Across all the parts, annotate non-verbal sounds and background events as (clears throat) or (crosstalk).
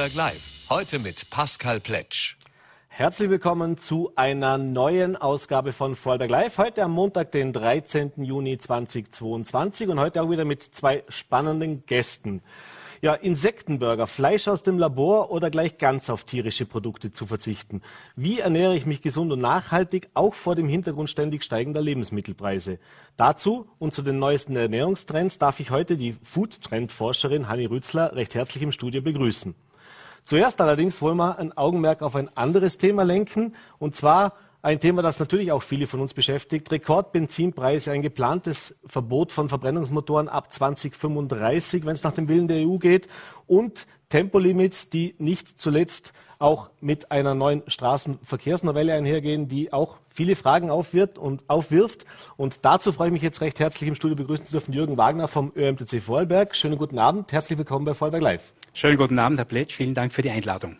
Vorarlberg Live. Heute mit Pascal Pletsch. Herzlich willkommen zu einer neuen Ausgabe von Vorarlberg Live. Heute am Montag, den 13. Juni 2022 und heute auch wieder mit zwei spannenden Gästen. Ja, Insektenburger, Fleisch aus dem Labor oder gleich ganz auf tierische Produkte zu verzichten. Wie ernähre ich mich gesund und nachhaltig, auch vor dem Hintergrund ständig steigender Lebensmittelpreise? Dazu und zu den neuesten Ernährungstrends darf ich heute die Food-Trend-Forscherin Hanni Rützler recht herzlich im Studio begrüßen. Zuerst allerdings wollen wir ein Augenmerk auf ein anderes Thema lenken, und zwar ein Thema, das natürlich auch viele von uns beschäftigt. Rekordbenzinpreise, ein geplantes Verbot von Verbrennungsmotoren ab 2035, wenn es nach dem Willen der EU geht. Und Tempolimits, die nicht zuletzt auch mit einer neuen Straßenverkehrsnovelle einhergehen, die auch viele Fragen aufwirft und, aufwirft. Und dazu freue ich mich jetzt recht herzlich im Studio begrüßen zu dürfen Jürgen Wagner vom ÖMTC Vorarlberg. Schönen guten Abend, herzlich willkommen bei Vorarlberg Live. Schönen guten Abend, Herr Pletsch. Vielen Dank für die Einladung.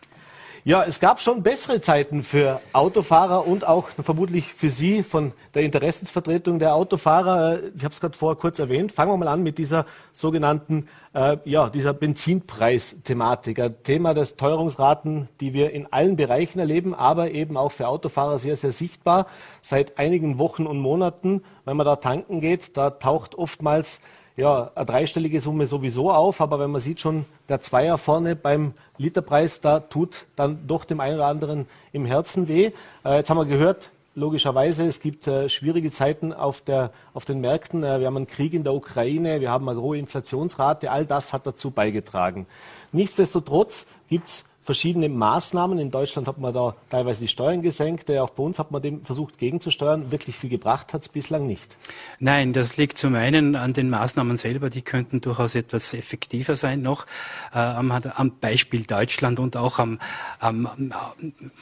Ja, es gab schon bessere Zeiten für Autofahrer und auch vermutlich für Sie von der Interessensvertretung der Autofahrer. Ich habe es gerade vorher kurz erwähnt. Fangen wir mal an mit dieser sogenannten, äh, ja, dieser Benzinpreis-Thematik. Ein Thema des Teuerungsraten, die wir in allen Bereichen erleben, aber eben auch für Autofahrer sehr, sehr sichtbar. Seit einigen Wochen und Monaten, wenn man da tanken geht, da taucht oftmals ja, eine dreistellige Summe sowieso auf, aber wenn man sieht schon, der Zweier vorne beim Literpreis, da tut dann doch dem einen oder anderen im Herzen weh. Äh, jetzt haben wir gehört, logischerweise, es gibt äh, schwierige Zeiten auf, der, auf den Märkten. Äh, wir haben einen Krieg in der Ukraine, wir haben eine hohe Inflationsrate, all das hat dazu beigetragen. Nichtsdestotrotz gibt es verschiedene Maßnahmen. In Deutschland hat man da teilweise die Steuern gesenkt. Auch bei uns hat man dem versucht gegenzusteuern. Wirklich viel gebracht hat es bislang nicht. Nein, das liegt zum einen an den Maßnahmen selber. Die könnten durchaus etwas effektiver sein noch. Äh, am, am, Beispiel Deutschland und auch am, am,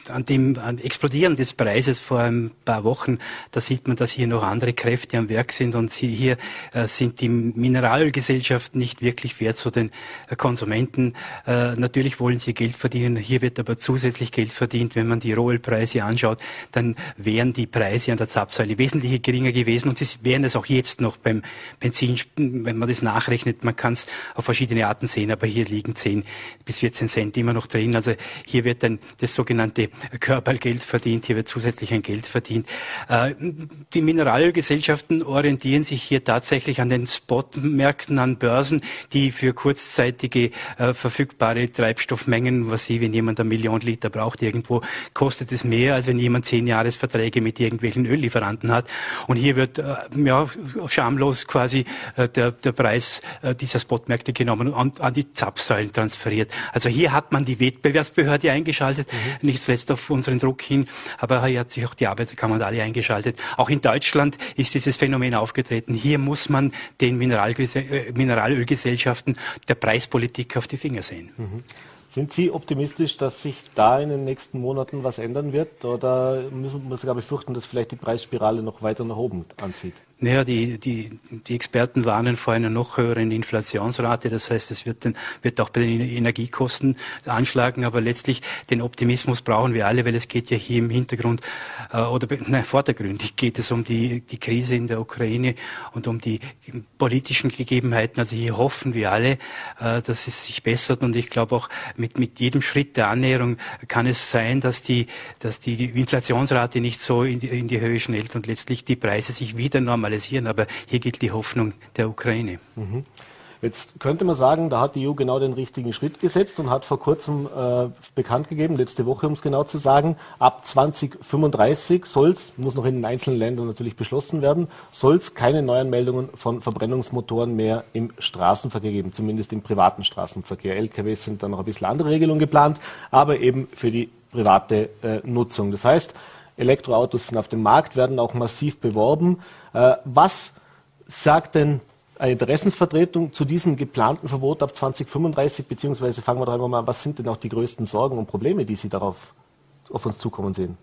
an dem an Explodieren des Preises vor ein paar Wochen. Da sieht man, dass hier noch andere Kräfte am Werk sind und hier äh, sind die Mineralgesellschaften nicht wirklich fair zu den äh, Konsumenten. Natürlich wollen sie Geld verdienen verdienen. Hier wird aber zusätzlich Geld verdient. Wenn man die Rohölpreise anschaut, dann wären die Preise an der Zapfsäule wesentlich geringer gewesen und sie wären es auch jetzt noch beim Benzin, wenn man das nachrechnet. Man kann es auf verschiedene Arten sehen, aber hier liegen 10 bis 14 Cent immer noch drin. Also hier wird dann das sogenannte Körpergeld verdient, hier wird zusätzlich ein Geld verdient. Äh, die Mineralgesellschaften orientieren sich hier tatsächlich an den Spotmärkten, an Börsen, die für kurzzeitige äh, verfügbare Treibstoffmengen, was Sie, wenn jemand eine Million Liter braucht irgendwo, kostet es mehr, als wenn jemand zehn Jahresverträge mit irgendwelchen Öllieferanten hat. Und hier wird äh, ja, schamlos quasi äh, der, der Preis äh, dieser Spotmärkte genommen und an die Zapfsäulen transferiert. Also hier hat man die Wettbewerbsbehörde eingeschaltet, mhm. nicht zuletzt auf unseren Druck hin, aber hier hat sich auch die Arbeiterkammer und alle eingeschaltet. Auch in Deutschland ist dieses Phänomen aufgetreten. Hier muss man den äh, Mineralölgesellschaften der Preispolitik auf die Finger sehen. Mhm. Sind Sie optimistisch, dass sich da in den nächsten Monaten was ändern wird? Oder müssen wir sogar befürchten, dass vielleicht die Preisspirale noch weiter nach oben anzieht? Naja, die, die, die Experten warnen vor einer noch höheren Inflationsrate. Das heißt, es wird, den, wird auch bei den Energiekosten anschlagen. Aber letztlich den Optimismus brauchen wir alle, weil es geht ja hier im Hintergrund äh, oder nein, vordergründig geht es um die, die Krise in der Ukraine und um die politischen Gegebenheiten. Also hier hoffen wir alle, äh, dass es sich bessert. Und ich glaube auch mit, mit jedem Schritt der Annäherung kann es sein, dass die, dass die Inflationsrate nicht so in die, in die Höhe schnellt und letztlich die Preise sich wieder normalisieren normalisieren. Aber hier gilt die Hoffnung der Ukraine. Mhm. Jetzt könnte man sagen, da hat die EU genau den richtigen Schritt gesetzt und hat vor kurzem äh, bekannt gegeben, letzte Woche, um es genau zu sagen, ab 2035 soll es, muss noch in den einzelnen Ländern natürlich beschlossen werden, soll es keine neuen Meldungen von Verbrennungsmotoren mehr im Straßenverkehr geben, zumindest im privaten Straßenverkehr. LKWs sind da noch ein bisschen andere Regelungen geplant, aber eben für die private äh, Nutzung. Das heißt, Elektroautos sind auf dem Markt, werden auch massiv beworben. Äh, was sagt denn eine Interessensvertretung zu diesem geplanten Verbot ab 2035, beziehungsweise fangen wir doch einmal mal, was sind denn auch die größten Sorgen und Probleme, die Sie darauf auf uns zukommen sehen?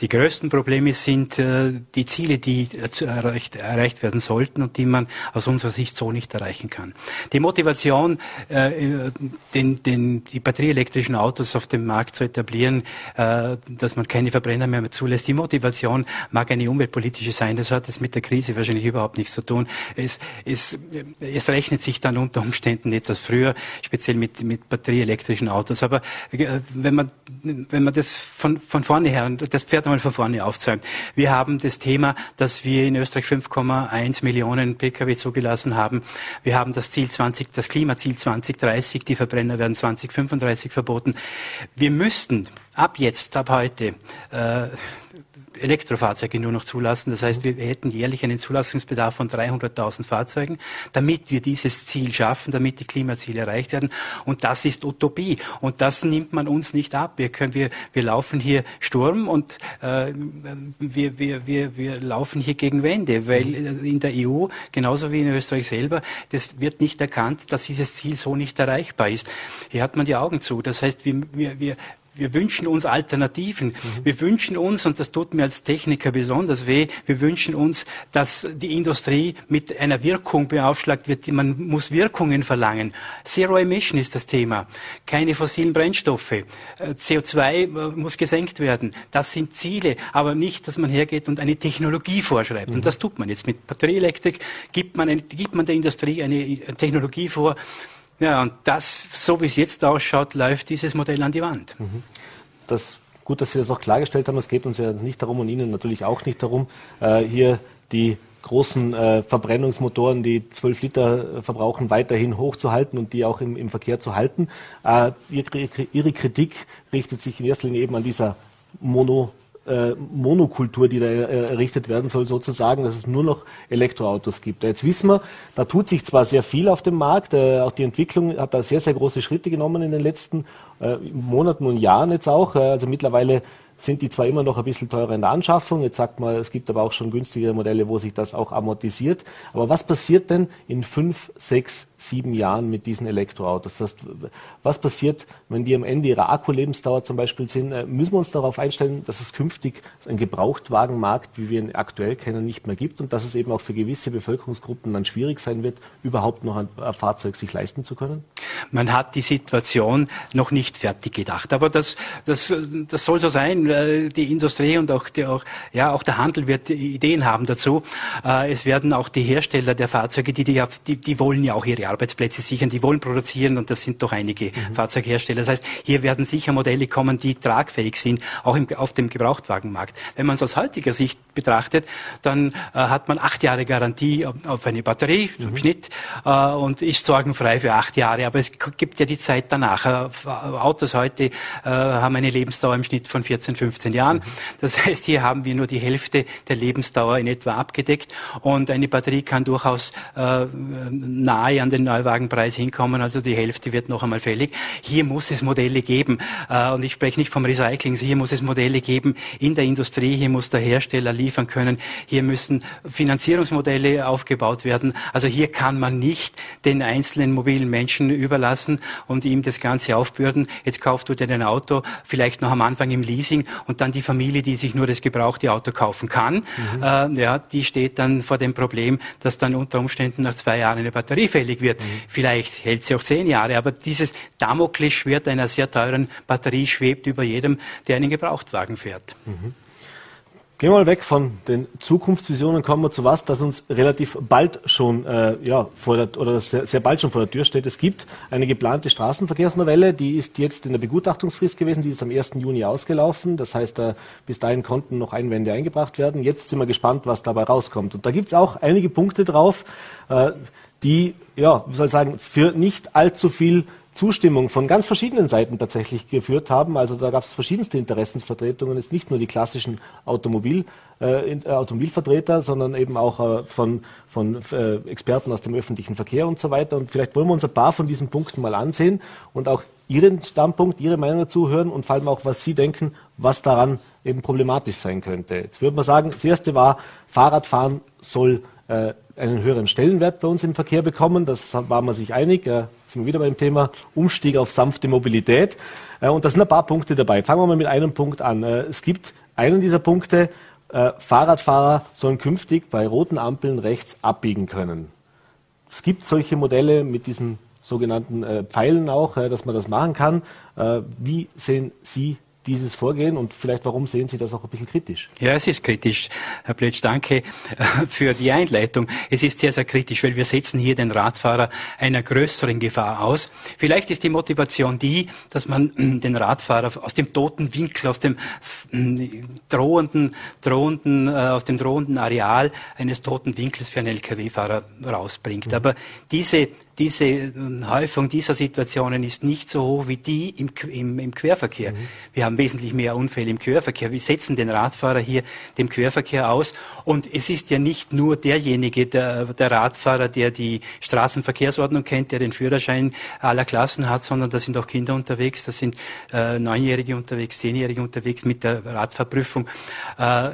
Die größten Probleme sind äh, die Ziele, die äh, erreicht, erreicht, werden sollten und die man aus unserer Sicht so nicht erreichen kann. Die Motivation, äh, den, den, die batterieelektrischen Autos auf dem Markt zu etablieren, dass man keine Verbrenner mehr, mehr zulässt, die Motivation mag eine umweltpolitische sein. Das hat es mit der Krise wahrscheinlich überhaupt nichts zu tun. Es, es, es rechnet sich dann unter Umständen etwas früher, speziell mit, mit batterieelektrischen Autos. Aber wenn man, wenn man das von, von vorne her das Pferd einmal von vorne aufzäumt. Wir haben das Thema, dass wir in Österreich 5,1 Millionen Pkw zugelassen haben. Wir haben das Ziel 20, das Klimaziel 2030, die Verbrenner werden 2035 verboten. Wir müssten ab jetzt, ab heute, äh, Elektrofahrzeuge nur noch zulassen. Das heißt, wir hätten jährlich einen Zulassungsbedarf von 300.000 Fahrzeugen, damit wir dieses Ziel schaffen, damit die Klimaziele erreicht werden. Und das ist Utopie. Und das nimmt man uns nicht ab. Wir, können, wir, wir laufen hier Sturm und äh, wir, wir, wir, wir laufen hier gegen Wände, weil in der EU, genauso wie in Österreich selber, das wird nicht erkannt, dass dieses Ziel so nicht erreichbar ist. Hier hat man die Augen zu. Das heißt, wir, wir, wir, wir wünschen uns Alternativen. Mhm. Wir wünschen uns, und das tut mir als Techniker besonders weh, wir wünschen uns, dass die Industrie mit einer Wirkung beaufschlagt wird. Man muss Wirkungen verlangen. Zero Emission ist das Thema. Keine fossilen Brennstoffe. Äh, CO2 äh, muss gesenkt werden. Das sind Ziele, aber nicht, dass man hergeht und eine Technologie vorschreibt. Mhm. Und das tut man jetzt mit Batterieelektrik. Gibt man, eine, gibt man der Industrie eine Technologie vor, ja, und das, so wie es jetzt ausschaut, läuft dieses Modell an die Wand. Mhm. Das, gut, dass Sie das auch klargestellt haben. Es geht uns ja nicht darum und Ihnen natürlich auch nicht darum, äh, hier die großen äh, Verbrennungsmotoren, die 12 Liter verbrauchen, weiterhin hochzuhalten und die auch im, im Verkehr zu halten. Äh, ihre, ihre Kritik richtet sich in erster Linie eben an dieser Mono äh, Monokultur, die da äh, errichtet werden soll, sozusagen, dass es nur noch Elektroautos gibt. Jetzt wissen wir, da tut sich zwar sehr viel auf dem Markt, äh, auch die Entwicklung hat da sehr, sehr große Schritte genommen in den letzten äh, Monaten und Jahren jetzt auch. Äh, also mittlerweile sind die zwar immer noch ein bisschen teurer in der Anschaffung, jetzt sagt man, es gibt aber auch schon günstigere Modelle, wo sich das auch amortisiert. Aber was passiert denn in fünf, sechs, sieben Jahren mit diesen Elektroautos? Das heißt, was passiert, wenn die am Ende ihrer Akkulebensdauer zum Beispiel sind? Äh, müssen wir uns darauf einstellen, dass es künftig einen Gebrauchtwagenmarkt, wie wir ihn aktuell kennen, nicht mehr gibt und dass es eben auch für gewisse Bevölkerungsgruppen dann schwierig sein wird, überhaupt noch ein Fahrzeug sich leisten zu können? Man hat die Situation noch nicht fertig gedacht. Aber das, das, das soll so sein. Äh, die Industrie und auch, die, auch, ja, auch der Handel wird Ideen haben dazu. Äh, es werden auch die Hersteller der Fahrzeuge, die, die, die, die wollen ja auch ihre Arbeitsplätze sichern, die wollen produzieren und das sind doch einige mhm. Fahrzeughersteller. Das heißt, hier werden sicher Modelle kommen, die tragfähig sind, auch im, auf dem Gebrauchtwagenmarkt. Wenn man es aus heutiger Sicht betrachtet, dann äh, hat man acht Jahre Garantie auf, auf eine Batterie mhm. im Schnitt äh, und ist sorgenfrei für acht Jahre. Aber es gibt ja die Zeit danach. Äh, Autos heute äh, haben eine Lebensdauer im Schnitt von 14, 15 Jahren. Mhm. Das heißt, hier haben wir nur die Hälfte der Lebensdauer in etwa abgedeckt und eine Batterie kann durchaus äh, nahe an den Neuwagenpreis hinkommen, also die Hälfte wird noch einmal fällig. Hier muss es Modelle geben äh, und ich spreche nicht vom Recycling, hier muss es Modelle geben in der Industrie, hier muss der Hersteller liefern können, hier müssen Finanzierungsmodelle aufgebaut werden. Also hier kann man nicht den einzelnen mobilen Menschen überlassen und ihm das Ganze aufbürden. Jetzt kaufst du dir ein Auto, vielleicht noch am Anfang im Leasing und dann die Familie, die sich nur das gebrauchte Auto kaufen kann, mhm. äh, ja, die steht dann vor dem Problem, dass dann unter Umständen nach zwei Jahren eine Batterie fällig wird. Mhm. Vielleicht hält sie auch zehn Jahre, aber dieses Damoklesschwert einer sehr teuren Batterie schwebt über jedem, der einen Gebrauchtwagen fährt. Mhm. Gehen wir mal weg von den Zukunftsvisionen, kommen wir zu was, das uns relativ bald schon, äh, ja, vor der, oder sehr, sehr, bald schon vor der Tür steht. Es gibt eine geplante Straßenverkehrsnovelle, die ist jetzt in der Begutachtungsfrist gewesen, die ist am 1. Juni ausgelaufen. Das heißt, äh, bis dahin konnten noch Einwände eingebracht werden. Jetzt sind wir gespannt, was dabei rauskommt. Und da gibt es auch einige Punkte drauf, äh, die, ja, wie soll ich sagen, für nicht allzu viel Zustimmung von ganz verschiedenen Seiten tatsächlich geführt haben. Also da gab es verschiedenste Interessensvertretungen, jetzt nicht nur die klassischen Automobil, äh, äh, Automobilvertreter, sondern eben auch äh, von, von äh, Experten aus dem öffentlichen Verkehr und so weiter. Und vielleicht wollen wir uns ein paar von diesen Punkten mal ansehen und auch Ihren Standpunkt, Ihre Meinung dazu hören und vor allem auch, was Sie denken, was daran eben problematisch sein könnte. Jetzt würde man sagen, das erste war, Fahrradfahren soll einen höheren Stellenwert bei uns im Verkehr bekommen. Das war man sich einig. Äh, sind wir wieder beim Thema Umstieg auf sanfte Mobilität. Äh, und da sind ein paar Punkte dabei. Fangen wir mal mit einem Punkt an. Äh, es gibt einen dieser Punkte, äh, Fahrradfahrer sollen künftig bei roten Ampeln rechts abbiegen können. Es gibt solche Modelle mit diesen sogenannten äh, Pfeilen auch, äh, dass man das machen kann. Äh, wie sehen Sie dieses Vorgehen und vielleicht warum sehen Sie das auch ein bisschen kritisch? Ja, es ist kritisch. Herr Plötsch, danke äh, für die Einleitung. Es ist sehr, sehr kritisch, weil wir setzen hier den Radfahrer einer größeren Gefahr aus. Vielleicht ist die Motivation die, dass man äh, den Radfahrer aus dem toten Winkel, aus dem äh, drohenden, drohenden, aus dem drohenden Areal eines toten Winkels für einen Lkw-Fahrer rausbringt. Mhm. Aber diese diese ähm, Häufung dieser Situationen ist nicht so hoch wie die im, im, im Querverkehr. Mhm. Wir haben wesentlich mehr Unfälle im Querverkehr. Wir setzen den Radfahrer hier dem Querverkehr aus. Und es ist ja nicht nur derjenige, der, der Radfahrer, der die Straßenverkehrsordnung kennt, der den Führerschein aller Klassen hat, sondern da sind auch Kinder unterwegs, da sind äh, Neunjährige unterwegs, Zehnjährige unterwegs mit der Radfahrprüfung. Äh,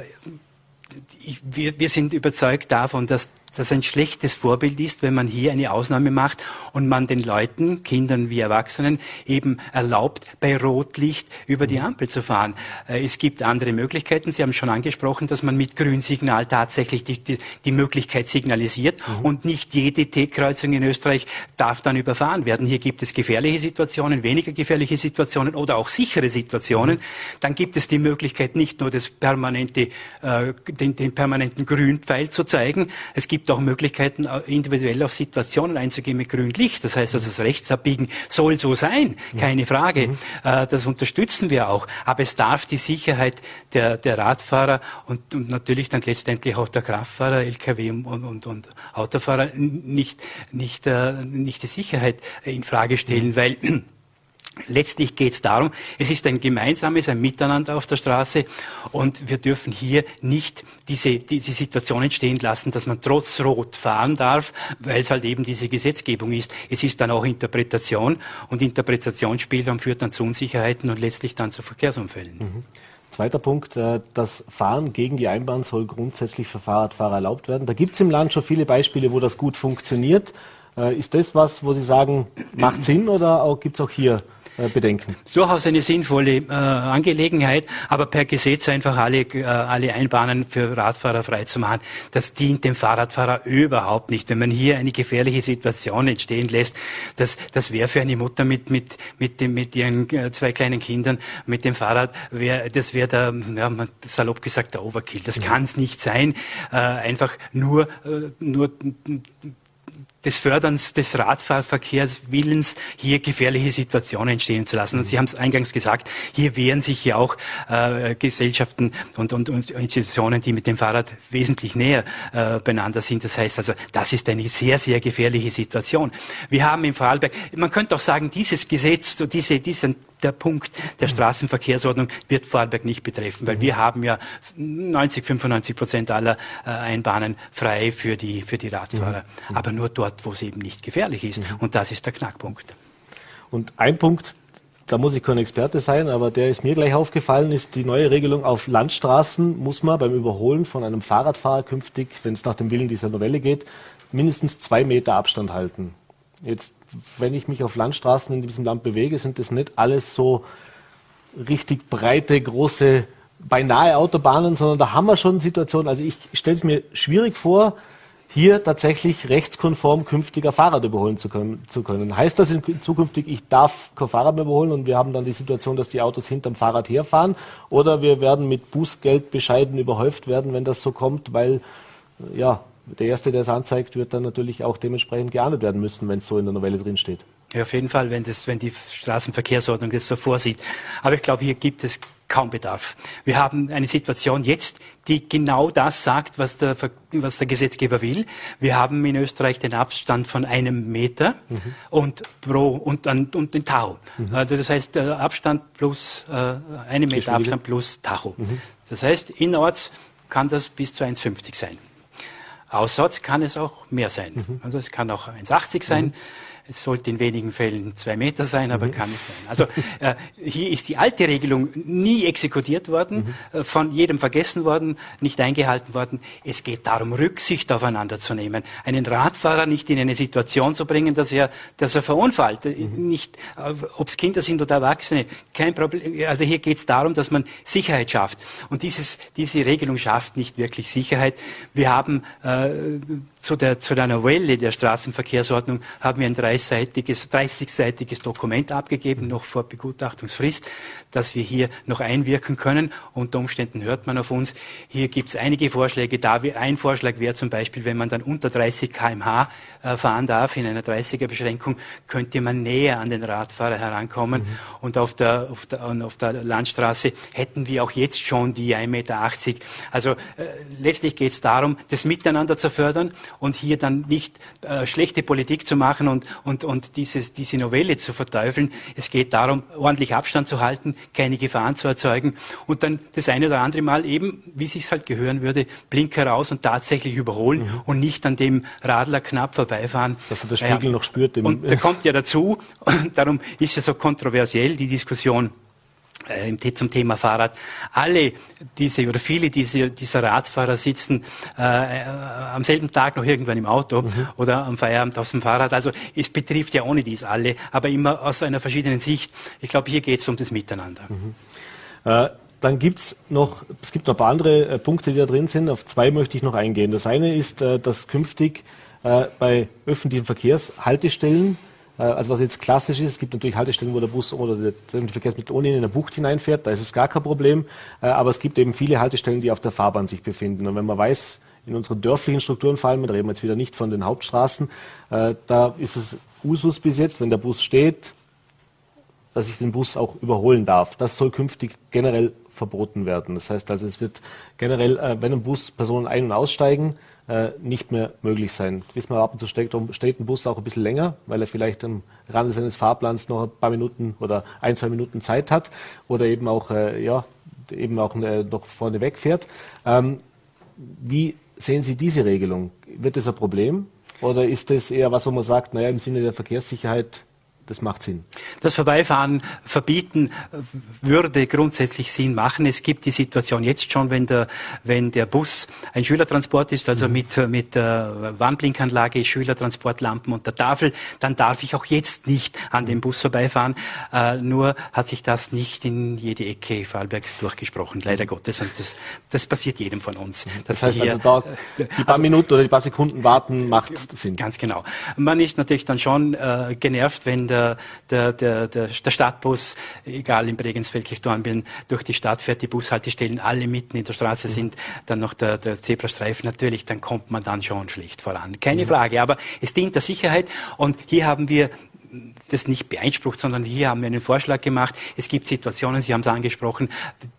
ich, wir, wir sind überzeugt davon, dass das ein schlechtes Vorbild ist, wenn man hier eine Ausnahme macht und man den Leuten, Kindern wie Erwachsenen, eben erlaubt, bei Rotlicht über die Ampel zu fahren. Äh, es gibt andere Möglichkeiten. Sie haben schon angesprochen, dass man mit Grünsignal tatsächlich die, die, die Möglichkeit signalisiert mhm. und nicht jede T-Kreuzung in Österreich darf dann überfahren werden. Hier gibt es gefährliche Situationen, weniger gefährliche Situationen oder auch sichere Situationen. Mhm. Dann gibt es die Möglichkeit, nicht nur das permanente, äh, den, den permanenten Grünpfeil zu zeigen. Es gibt gibt auch Möglichkeiten, äh, individuell auf Situationen einzugehen mit grünem Licht. Das heißt also, das Rechtsabbiegen soll so sein, keine Frage. Mhm. Äh, das unterstützen wir auch. Aber es darf die Sicherheit der, der Radfahrer und, und natürlich dann letztendlich auch der Kraftfahrer, Lkw und, und, und Autofahrer nicht, nicht, äh, nicht die Sicherheit in Frage stellen, weil Letztlich geht es darum, es ist ein gemeinsames, ein Miteinander auf der Straße und wir dürfen hier nicht diese, diese Situation entstehen lassen, dass man trotz Rot fahren darf, weil es halt eben diese Gesetzgebung ist. Es ist dann auch Interpretation und Interpretationsspielraum führt dann zu Unsicherheiten und letztlich dann zu Verkehrsunfällen. Mhm. Zweiter Punkt, äh, das Fahren gegen die Einbahn soll grundsätzlich für Fahrradfahrer erlaubt werden. Da gibt es im Land schon viele Beispiele, wo das gut funktioniert. Äh, ist das was, wo Sie sagen, macht Sinn oder gibt es auch hier bedenken. Durchaus eine sinnvolle äh, Angelegenheit, aber per Gesetz einfach alle, äh, alle Einbahnen für Radfahrer freizumachen, das dient dem Fahrradfahrer überhaupt nicht. Wenn man hier eine gefährliche Situation entstehen lässt, das, das wäre für eine Mutter mit, mit, mit, dem, mit ihren äh, zwei kleinen Kindern mit dem Fahrrad, wär, das wäre der, ja, salopp gesagt, der Overkill. Das mhm. kann es nicht sein. Äh, einfach nur, äh, nur des Förderns des Radfahrverkehrs Willens, hier gefährliche Situationen entstehen zu lassen. Und Sie haben es eingangs gesagt, hier wehren sich ja auch äh, Gesellschaften und, und, und, Institutionen, die mit dem Fahrrad wesentlich näher äh, beieinander sind. Das heißt also, das ist eine sehr, sehr gefährliche Situation. Wir haben im Vorarlberg, man könnte auch sagen, dieses Gesetz, diese, diesen der Punkt der Straßenverkehrsordnung wird Vorarlberg nicht betreffen, weil wir haben ja 90, 95 Prozent aller äh, Einbahnen frei für die, für die Radfahrer. Mhm. Aber nur dort, wo es eben nicht gefährlich ist. Mhm. Und das ist der Knackpunkt. Und ein Punkt, da muss ich kein Experte sein, aber der ist mir gleich aufgefallen, ist die neue Regelung auf Landstraßen muss man beim Überholen von einem Fahrradfahrer künftig, wenn es nach dem Willen dieser Novelle geht, mindestens zwei Meter Abstand halten. Jetzt wenn ich mich auf Landstraßen in diesem Land bewege, sind das nicht alles so richtig breite, große, beinahe Autobahnen, sondern da haben wir schon Situationen. Also ich stelle es mir schwierig vor, hier tatsächlich rechtskonform künftiger Fahrrad überholen zu können, zu können. Heißt das in zukünftig, ich darf kein Fahrrad mehr überholen und wir haben dann die Situation, dass die Autos hinterm Fahrrad herfahren? Oder wir werden mit Bußgeld bescheiden überhäuft werden, wenn das so kommt, weil ja, der Erste, der es anzeigt, wird dann natürlich auch dementsprechend geahndet werden müssen, wenn es so in der Novelle drin steht. Ja, auf jeden Fall, wenn, das, wenn die Straßenverkehrsordnung das so vorsieht. Aber ich glaube, hier gibt es kaum Bedarf. Wir haben eine Situation jetzt, die genau das sagt, was der, was der Gesetzgeber will. Wir haben in Österreich den Abstand von einem Meter mhm. und pro und, und den Tacho. Mhm. Also das heißt der Abstand plus äh, einen Meter Abstand plus Tacho. Mhm. Das heißt, innerorts kann das bis zu 1,50 sein. Außerorts kann es auch mehr sein. Mhm. Also es kann auch 1,80 sein. Mhm. Es sollte in wenigen Fällen zwei Meter sein, aber mhm. kann es sein. Also äh, hier ist die alte Regelung nie exekutiert worden, mhm. äh, von jedem vergessen worden, nicht eingehalten worden. Es geht darum, Rücksicht aufeinander zu nehmen, einen Radfahrer nicht in eine Situation zu bringen, dass er, dass er verunfallt. Äh, mhm. Nicht, äh, ob es Kinder sind oder Erwachsene, kein Problem. Also hier geht es darum, dass man Sicherheit schafft. Und dieses, diese Regelung schafft nicht wirklich Sicherheit. Wir haben äh, zu der, zu der Novelle der Straßenverkehrsordnung haben wir ein 30-seitiges 30 Dokument abgegeben, noch vor Begutachtungsfrist, dass wir hier noch einwirken können. Unter Umständen hört man auf uns. Hier gibt es einige Vorschläge. Da ein Vorschlag wäre zum Beispiel, wenn man dann unter 30 kmh fahren darf, in einer 30er-Beschränkung, könnte man näher an den Radfahrer herankommen. Mhm. Und auf der, auf, der, auf der Landstraße hätten wir auch jetzt schon die 1,80 Meter. Also äh, letztlich geht es darum, das Miteinander zu fördern und hier dann nicht äh, schlechte Politik zu machen und, und, und dieses, diese Novelle zu verteufeln. Es geht darum, ordentlich Abstand zu halten, keine Gefahren zu erzeugen und dann das eine oder andere Mal eben, wie es sich halt gehören würde, Blinker raus und tatsächlich überholen mhm. und nicht an dem Radler knapp vorbeifahren. Dass er das Spiegel naja, noch spürt. und da kommt ja dazu, und darum ist es so kontroversiell, die Diskussion, äh, zum Thema Fahrrad. Alle diese oder viele diese, dieser Radfahrer sitzen äh, äh, am selben Tag noch irgendwann im Auto mhm. oder am Feierabend auf dem Fahrrad. Also es betrifft ja ohne dies alle, aber immer aus einer verschiedenen Sicht. Ich glaube, hier geht es um das Miteinander. Mhm. Äh, dann gibt's noch, es gibt noch ein paar andere äh, Punkte, die da drin sind. Auf zwei möchte ich noch eingehen. Das eine ist, äh, dass künftig bei öffentlichen Verkehrshaltestellen äh, also was jetzt klassisch ist, es gibt natürlich Haltestellen, wo der Bus oder der Verkehrsmittel ohne in eine Bucht hineinfährt, da ist es gar kein Problem. Äh, aber es gibt eben viele Haltestellen, die auf der Fahrbahn sich befinden. Und wenn man weiß, in unseren dörflichen Strukturen allem, da reden wir jetzt wieder nicht von den Hauptstraßen, äh, da ist es Usus bis jetzt, wenn der Bus steht, dass ich den Bus auch überholen darf. Das soll künftig generell verboten werden. Das heißt also, es wird generell, wenn ein Bus Personen ein- und aussteigen, äh, nicht mehr möglich sein. Wissen wir, ab und zu steht, steht ein Bus auch ein bisschen länger, weil er vielleicht am Rande seines Fahrplans noch ein paar Minuten oder ein, zwei Minuten Zeit hat oder eben auch, äh, ja, eben auch äh, noch vorne wegfährt. Ähm, wie sehen Sie diese Regelung? Wird das ein Problem? Oder ist das eher was, wo man sagt, naja, im Sinne der Verkehrssicherheit das macht Sinn. Das Vorbeifahren verbieten würde grundsätzlich Sinn machen. Es gibt die Situation jetzt schon, wenn der, wenn der Bus ein Schülertransport ist, also mhm. mit, mit äh, Warnblinkanlage, Schülertransportlampen und der Tafel, dann darf ich auch jetzt nicht an dem Bus vorbeifahren. Äh, nur hat sich das nicht in jede Ecke Vorarlbergs durchgesprochen, leider mhm. Gottes. Und das, das passiert jedem von uns. Mhm. Das heißt also da die paar also, Minuten oder die paar Sekunden warten macht Sinn. Ganz genau. Man ist natürlich dann schon äh, genervt, wenn der der, der, der, der, der Stadtbus, egal in Bregensfeld, Kirchdornbirn, durch die Stadt fährt, die Bushaltestellen alle mitten in der Straße mhm. sind, dann noch der, der Zebrastreifen, natürlich, dann kommt man dann schon schlecht voran. Keine mhm. Frage, aber es dient der Sicherheit und hier haben wir das nicht beeinsprucht, sondern hier haben wir einen Vorschlag gemacht. Es gibt Situationen, Sie haben es angesprochen,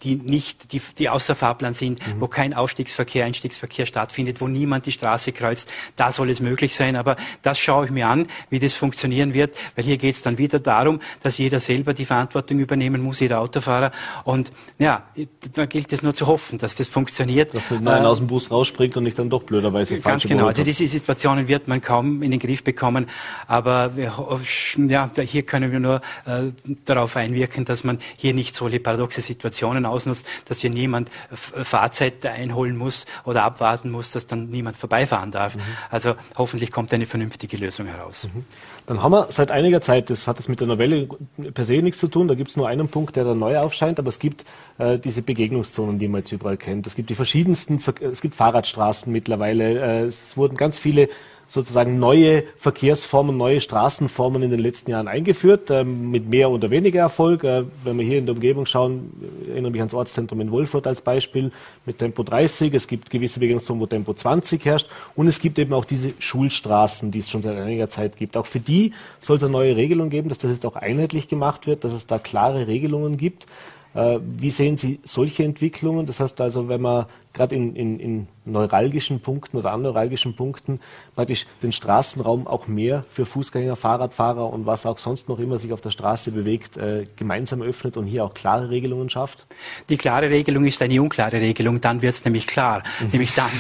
die nicht, die, die außer Fahrplan sind, mhm. wo kein Ausstiegsverkehr, Einstiegsverkehr stattfindet, wo niemand die Straße kreuzt. Da soll es möglich sein. Aber das schaue ich mir an, wie das funktionieren wird, weil hier geht es dann wieder darum, dass jeder selber die Verantwortung übernehmen muss, jeder Autofahrer. Und ja, da gilt es nur zu hoffen, dass das funktioniert. Dass man äh, aus dem Bus rausspringt und nicht dann doch blöderweise Ganz genau. Also diese Situationen wird man kaum in den Griff bekommen. Aber wir, ja, ja, hier können wir nur äh, darauf einwirken, dass man hier nicht solche paradoxe Situationen ausnutzt, dass hier niemand Fahrzeit einholen muss oder abwarten muss, dass dann niemand vorbeifahren darf. Mhm. Also hoffentlich kommt eine vernünftige Lösung heraus. Mhm. Dann haben wir seit einiger Zeit, das hat das mit der Novelle per se nichts zu tun, da gibt es nur einen Punkt, der da neu aufscheint, aber es gibt äh, diese Begegnungszonen, die man jetzt überall kennt. Es gibt die verschiedensten, es gibt Fahrradstraßen mittlerweile, äh, es wurden ganz viele sozusagen neue Verkehrsformen, neue Straßenformen in den letzten Jahren eingeführt, äh, mit mehr oder weniger Erfolg. Äh, wenn wir hier in der Umgebung schauen, erinnere mich ans Ortszentrum in Wolfurt als Beispiel mit Tempo 30. Es gibt gewisse Begegnungszonen, wo Tempo 20 herrscht. Und es gibt eben auch diese Schulstraßen, die es schon seit einiger Zeit gibt. Auch für die soll es eine neue Regelung geben, dass das jetzt auch einheitlich gemacht wird, dass es da klare Regelungen gibt. Äh, wie sehen Sie solche Entwicklungen? Das heißt also, wenn man gerade in, in, in neuralgischen Punkten oder an neuralgischen Punkten praktisch den Straßenraum auch mehr für Fußgänger, Fahrradfahrer und was auch sonst noch immer sich auf der Straße bewegt, äh, gemeinsam öffnet und hier auch klare Regelungen schafft? Die klare Regelung ist eine unklare Regelung, dann wird es nämlich klar. Mhm. Nämlich dann,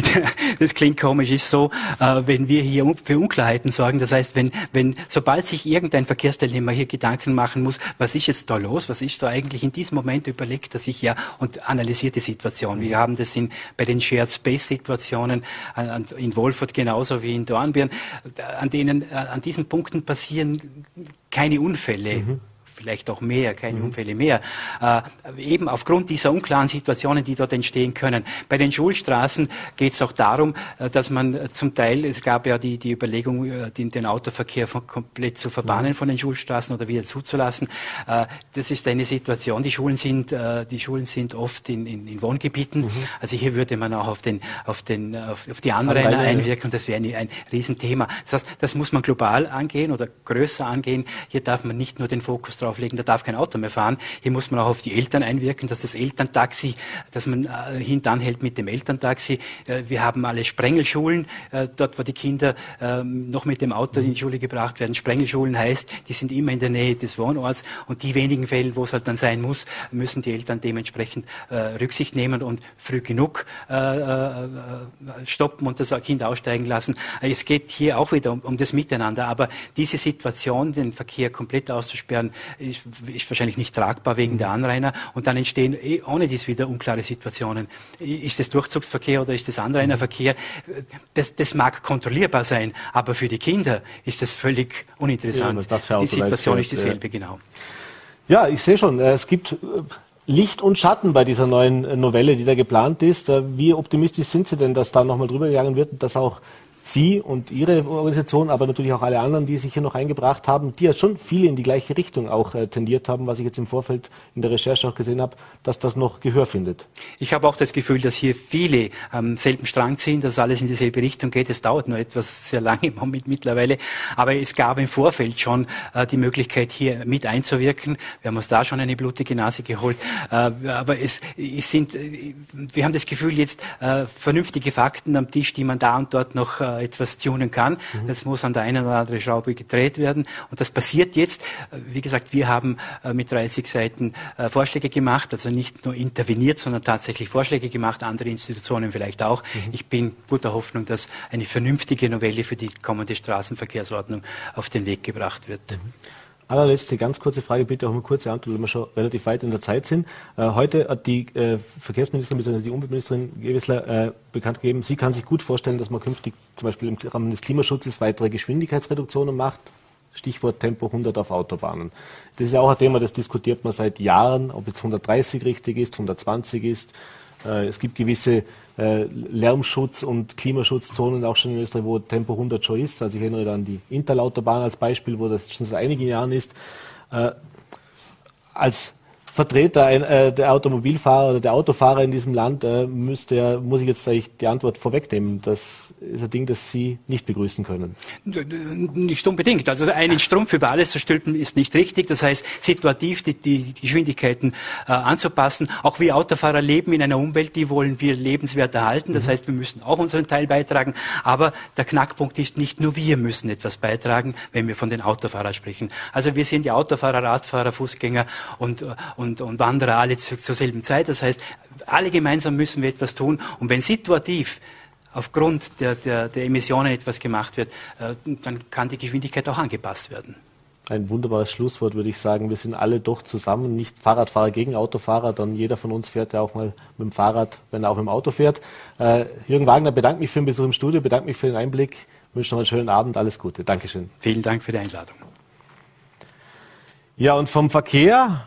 (laughs) das klingt komisch, ist so, äh, wenn wir hier für Unklarheiten sorgen, das heißt, wenn, wenn sobald sich irgendein Verkehrsteilnehmer hier Gedanken machen muss, was ist jetzt da los, was ist da eigentlich in diesem Moment überlegt er sich ja und analysiert die Situation. Wir haben das in, bei den Shared Space Situationen in Wolfurt genauso wie in Dornbirn, an denen, an diesen Punkten passieren keine Unfälle. Mhm vielleicht auch mehr, keine mhm. Unfälle mehr, äh, eben aufgrund dieser unklaren Situationen, die dort entstehen können. Bei den Schulstraßen geht es auch darum, äh, dass man äh, zum Teil, es gab ja die, die Überlegung, äh, den, den Autoverkehr von, komplett zu verbannen mhm. von den Schulstraßen oder wieder zuzulassen. Äh, das ist eine Situation, die Schulen sind, äh, die Schulen sind oft in, in, in Wohngebieten. Mhm. Also hier würde man auch auf, den, auf, den, auf, auf die anderen einwirken. Das wäre ein, ein Riesenthema. Das heißt, das muss man global angehen oder größer angehen. Hier darf man nicht nur den Fokus drauf drauflegen, da darf kein Auto mehr fahren. Hier muss man auch auf die Eltern einwirken, dass das Elterntaxi, dass man äh, hintanhält mit dem Elterntaxi. Äh, wir haben alle Sprengelschulen, äh, dort wo die Kinder äh, noch mit dem Auto in die Schule gebracht werden. Sprengelschulen heißt, die sind immer in der Nähe des Wohnorts und die wenigen Fälle, wo es halt dann sein muss, müssen die Eltern dementsprechend äh, Rücksicht nehmen und früh genug äh, äh, stoppen und das Kind aussteigen lassen. Es geht hier auch wieder um, um das Miteinander, aber diese Situation, den Verkehr komplett auszusperren, ist, ist wahrscheinlich nicht tragbar wegen der Anrainer und dann entstehen eh ohne dies wieder unklare Situationen. Ist es Durchzugsverkehr oder ist es Anrainerverkehr? Das, das mag kontrollierbar sein, aber für die Kinder ist das völlig uninteressant. Ja, die Situation ist dieselbe, ja. genau. Ja, ich sehe schon, äh, es gibt äh, Licht und Schatten bei dieser neuen äh, Novelle, die da geplant ist. Wie optimistisch sind Sie denn, dass da nochmal drüber gegangen wird dass auch Sie und Ihre Organisation, aber natürlich auch alle anderen, die sich hier noch eingebracht haben, die ja schon viele in die gleiche Richtung auch äh, tendiert haben, was ich jetzt im Vorfeld in der Recherche auch gesehen habe, dass das noch Gehör findet. Ich habe auch das Gefühl, dass hier viele am selben Strang ziehen, dass alles in dieselbe Richtung geht. Es dauert nur etwas sehr lange im Moment mittlerweile, aber es gab im Vorfeld schon äh, die Möglichkeit, hier mit einzuwirken. Wir haben uns da schon eine blutige Nase geholt, äh, aber es, es, sind, äh, wir haben das Gefühl, jetzt äh, vernünftige Fakten am Tisch, die man da und dort noch äh, etwas tunen kann. Mhm. Das muss an der einen oder anderen Schraube gedreht werden. Und das passiert jetzt. Wie gesagt, wir haben äh, mit 30 Seiten äh, Vorschläge gemacht, also nicht nur interveniert, sondern tatsächlich Vorschläge gemacht, andere Institutionen vielleicht auch. Mhm. Ich bin guter Hoffnung, dass eine vernünftige Novelle für die kommende Straßenverkehrsordnung auf den Weg gebracht wird. Mhm. Allerletzte ganz kurze Frage, bitte auch eine kurze Antwort, weil wir schon relativ weit in der Zeit sind. Äh, heute hat die äh, Verkehrsministerin bzw. die Umweltministerin Gewessler äh, bekannt gegeben, sie kann sich gut vorstellen, dass man künftig zum Beispiel im Rahmen des Klimaschutzes weitere Geschwindigkeitsreduktionen macht. Stichwort Tempo 100 auf Autobahnen. Das ist ja auch ein Thema, das diskutiert man seit Jahren, ob jetzt 130 richtig ist, 120 ist. Äh, es gibt gewisse äh, Lärmschutz- und Klimaschutzzonen auch schon in Österreich, wo Tempo 100 schon ist. Also ich erinnere an die Interlautobahn als Beispiel, wo das schon seit einigen Jahren ist. Äh, als Vertreter ein, äh, der Automobilfahrer oder der Autofahrer in diesem Land äh, müsste, muss ich jetzt eigentlich die Antwort vorwegnehmen. Das ist ein Ding, das Sie nicht begrüßen können. Nicht unbedingt. Also einen (laughs) Strumpf über alles zu stülpen ist nicht richtig. Das heißt, situativ die, die, Geschwindigkeiten äh, anzupassen. Auch wir Autofahrer leben in einer Umwelt, die wollen wir lebenswert erhalten. Das mhm. heißt, wir müssen auch unseren Teil beitragen. Aber der Knackpunkt ist, nicht nur wir müssen etwas beitragen, wenn wir von den Autofahrern sprechen. Also wir sind die Autofahrer, Radfahrer, Fußgänger und, und, und Wanderer alle zu, zur selben Zeit. Das heißt, alle gemeinsam müssen wir etwas tun. Und wenn situativ aufgrund der, der, der Emissionen etwas gemacht wird, äh, dann kann die Geschwindigkeit auch angepasst werden. Ein wunderbares Schlusswort, würde ich sagen. Wir sind alle doch zusammen, nicht Fahrradfahrer gegen Autofahrer, dann jeder von uns fährt ja auch mal mit dem Fahrrad, wenn er auch mit dem Auto fährt. Äh, Jürgen Wagner, bedanke mich für den Besuch im Studio, bedanke mich für den Einblick, wünsche noch einen schönen Abend, alles Gute. Dankeschön. Vielen Dank für die Einladung. Ja, und vom Verkehr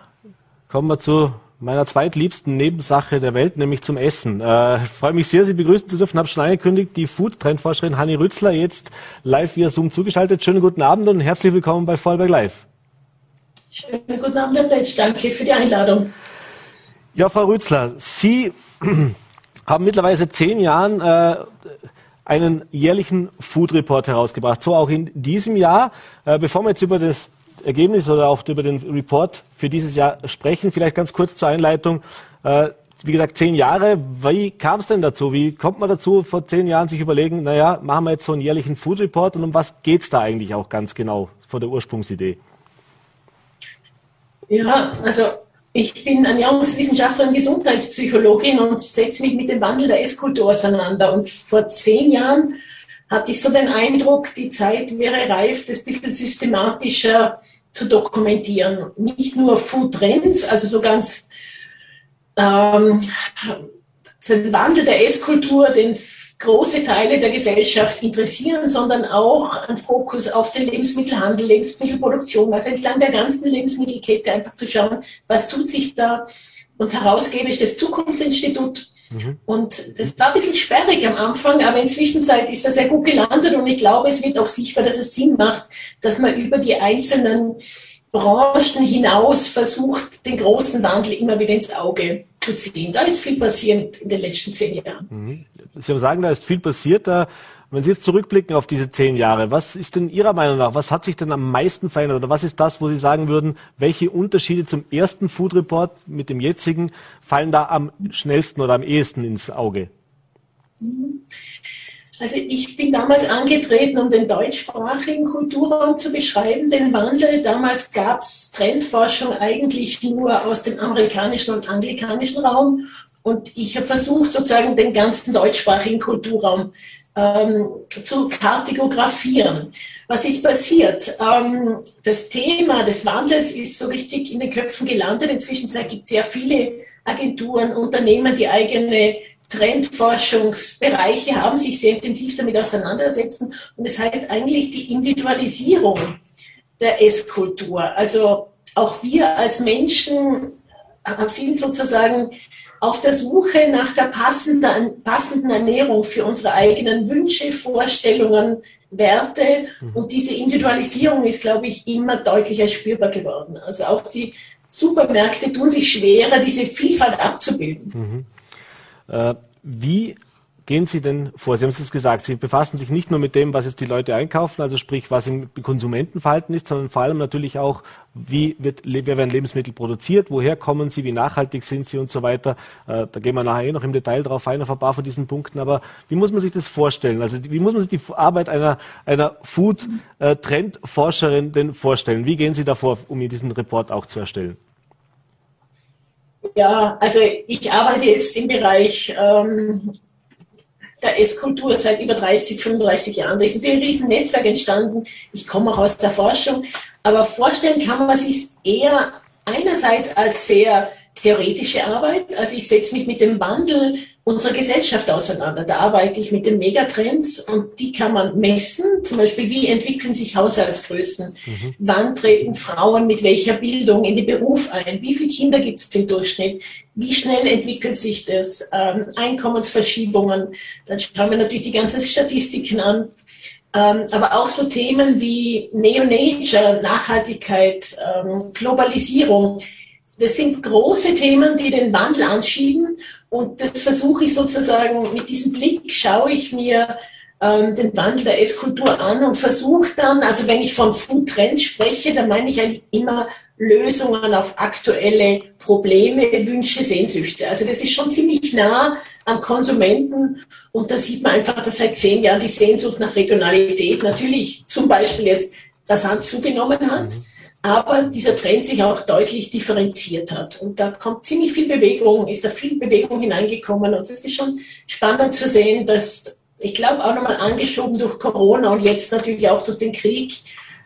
kommen wir zu meiner zweitliebsten Nebensache der Welt, nämlich zum Essen. Äh, freue mich sehr, Sie begrüßen zu dürfen. Habe schon angekündigt, die Food-Trendforscherin Hanni Rützler jetzt live via Zoom zugeschaltet. Schönen guten Abend und herzlich willkommen bei Vollberg Live. Schönen guten Abend, Herr Pletsch. Danke für die Einladung. Ja, Frau Rützler, Sie (clears throat) haben mittlerweile zehn Jahren äh, einen jährlichen Food Report herausgebracht. So auch in diesem Jahr. Äh, bevor wir jetzt über das Ergebnis oder auch über den Report für dieses Jahr sprechen. Vielleicht ganz kurz zur Einleitung. Äh, wie gesagt, zehn Jahre. Wie kam es denn dazu? Wie kommt man dazu, vor zehn Jahren sich überlegen, naja, machen wir jetzt so einen jährlichen Food Report und um was geht es da eigentlich auch ganz genau von der Ursprungsidee? Ja, also ich bin Ernährungswissenschaftlerin, Gesundheitspsychologin und setze mich mit dem Wandel der Esskultur auseinander. Und vor zehn Jahren hatte ich so den Eindruck, die Zeit wäre reif, das bisschen systematischer zu dokumentieren. Nicht nur Food Trends, also so ganz ähm, den Wandel der Esskultur, den große Teile der Gesellschaft interessieren, sondern auch ein Fokus auf den Lebensmittelhandel, Lebensmittelproduktion, also entlang der ganzen Lebensmittelkette einfach zu schauen, was tut sich da. Und herausgebe ich das Zukunftsinstitut. Mhm. Und das war ein bisschen sperrig am Anfang, aber inzwischen ist er sehr gut gelandet und ich glaube, es wird auch sichtbar, dass es Sinn macht, dass man über die einzelnen Branchen hinaus versucht, den großen Wandel immer wieder ins Auge zu ziehen. Da ist viel passiert in den letzten zehn Jahren. Mhm. Sie haben sagen, da ist viel passiert. Da, wenn Sie jetzt zurückblicken auf diese zehn Jahre, was ist denn Ihrer Meinung nach, was hat sich denn am meisten verändert? Oder was ist das, wo Sie sagen würden, welche Unterschiede zum ersten Food Report mit dem jetzigen fallen da am schnellsten oder am ehesten ins Auge? Also ich bin damals angetreten, um den deutschsprachigen Kulturraum zu beschreiben, den Wandel. Damals gab es Trendforschung eigentlich nur aus dem amerikanischen und anglikanischen Raum und ich habe versucht, sozusagen den ganzen deutschsprachigen Kulturraum ähm, zu kartografieren. Was ist passiert? Ähm, das Thema des Wandels ist so richtig in den Köpfen gelandet. Inzwischen gibt es sehr viele Agenturen, Unternehmen, die eigene Trendforschungsbereiche haben, sich sehr intensiv damit auseinandersetzen. Und das heißt eigentlich die Individualisierung der Esskultur. Also auch wir als Menschen sind sozusagen auf der Suche nach der passenden, passenden Ernährung für unsere eigenen Wünsche, Vorstellungen, Werte. Mhm. Und diese Individualisierung ist, glaube ich, immer deutlicher spürbar geworden. Also auch die Supermärkte tun sich schwerer, diese Vielfalt abzubilden. Mhm. Äh, wie gehen Sie denn vor? Sie haben es jetzt gesagt, Sie befassen sich nicht nur mit dem, was jetzt die Leute einkaufen, also sprich, was im Konsumentenverhalten ist, sondern vor allem natürlich auch, wie, wird, wie werden Lebensmittel produziert, woher kommen sie, wie nachhaltig sind sie und so weiter. Äh, da gehen wir nachher eh noch im Detail drauf ein, auf ein paar von diesen Punkten. Aber wie muss man sich das vorstellen? Also wie muss man sich die Arbeit einer, einer Food-Trendforscherin denn vorstellen? Wie gehen Sie davor, um diesen Report auch zu erstellen? Ja, also ich arbeite jetzt im Bereich ähm, der Esskultur seit über 30, 35 Jahren. Da ist natürlich ein riesen Netzwerk entstanden. Ich komme auch aus der Forschung. Aber vorstellen kann man sich eher einerseits als sehr theoretische Arbeit. Also ich setze mich mit dem Wandel unserer Gesellschaft auseinander. Da arbeite ich mit den Megatrends und die kann man messen. Zum Beispiel, wie entwickeln sich Haushaltsgrößen? Mhm. Wann treten Frauen mit welcher Bildung in den Beruf ein? Wie viele Kinder gibt es im Durchschnitt? Wie schnell entwickelt sich das? Ähm, Einkommensverschiebungen. Dann schauen wir natürlich die ganzen Statistiken an. Ähm, aber auch so Themen wie Neo-Nature, Nachhaltigkeit, ähm, Globalisierung das sind große Themen, die den Wandel anschieben. Und das versuche ich sozusagen mit diesem Blick, schaue ich mir ähm, den Wandel der Esskultur an und versuche dann, also wenn ich von Food Trends spreche, dann meine ich eigentlich immer Lösungen auf aktuelle Probleme, Wünsche, Sehnsüchte. Also das ist schon ziemlich nah am Konsumenten und da sieht man einfach, dass seit zehn Jahren die Sehnsucht nach Regionalität natürlich zum Beispiel jetzt rasant zugenommen hat. Mhm aber dieser Trend sich auch deutlich differenziert hat. Und da kommt ziemlich viel Bewegung, ist da viel Bewegung hineingekommen. Und es ist schon spannend zu sehen, dass ich glaube auch nochmal angeschoben durch Corona und jetzt natürlich auch durch den Krieg,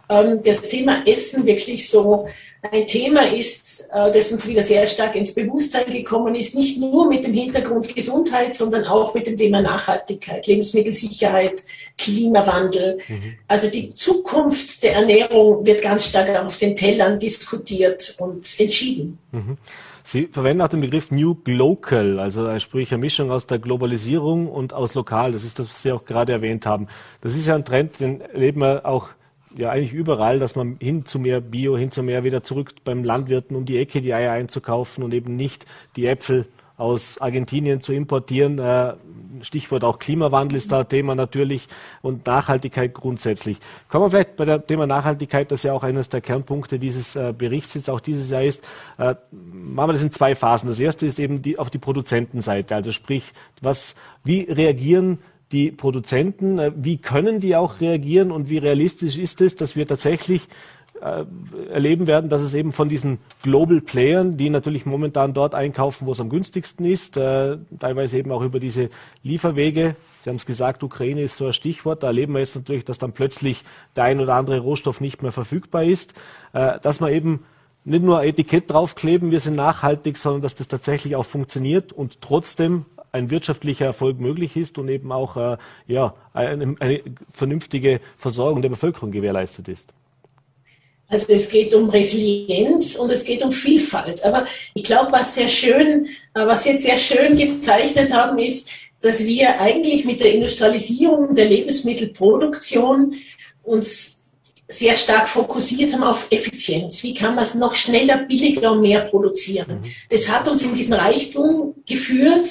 ähm, das Thema Essen wirklich so ein Thema ist, äh, das uns wieder sehr stark ins Bewusstsein gekommen ist, nicht nur mit dem Hintergrund Gesundheit, sondern auch mit dem Thema Nachhaltigkeit, Lebensmittelsicherheit, Klimawandel. Mhm. Also die Zukunft der Ernährung wird ganz stark auf den Tellern diskutiert und entschieden. Mhm. Sie verwenden auch den Begriff New Local, also sprich eine Mischung aus der Globalisierung und aus lokal. Das ist das, was Sie auch gerade erwähnt haben. Das ist ja ein Trend, den erleben wir auch ja eigentlich überall, dass man hin zu mehr Bio, hin zu mehr wieder zurück beim Landwirten um die Ecke die Eier einzukaufen und eben nicht die Äpfel aus Argentinien zu importieren. Äh, Stichwort auch Klimawandel ist da Thema natürlich und Nachhaltigkeit grundsätzlich. Kommen wir vielleicht bei dem Thema Nachhaltigkeit, das ja auch eines der Kernpunkte dieses äh, Berichts jetzt auch dieses Jahr ist, äh, machen wir das in zwei Phasen. Das erste ist eben die auf die Produzentenseite, also sprich, was, wie reagieren die Produzenten, äh, wie können die auch reagieren und wie realistisch ist es, dass wir tatsächlich äh, erleben werden, dass es eben von diesen Global Playern, die natürlich momentan dort einkaufen, wo es am günstigsten ist, äh, teilweise eben auch über diese Lieferwege. Sie haben es gesagt, Ukraine ist so ein Stichwort. Da erleben wir jetzt natürlich, dass dann plötzlich der ein oder andere Rohstoff nicht mehr verfügbar ist, dass man eben nicht nur Etikett draufkleben, wir sind nachhaltig, sondern dass das tatsächlich auch funktioniert und trotzdem ein wirtschaftlicher Erfolg möglich ist und eben auch äh, ja, eine, eine vernünftige Versorgung der Bevölkerung gewährleistet ist. Also es geht um Resilienz und es geht um Vielfalt. Aber ich glaube, was sehr schön, äh, was Sie jetzt sehr schön gezeichnet haben, ist, dass wir eigentlich mit der Industrialisierung der Lebensmittelproduktion uns sehr stark fokussiert haben auf Effizienz. Wie kann man es noch schneller, billiger und mehr produzieren? Mhm. Das hat uns in diesen Reichtum geführt.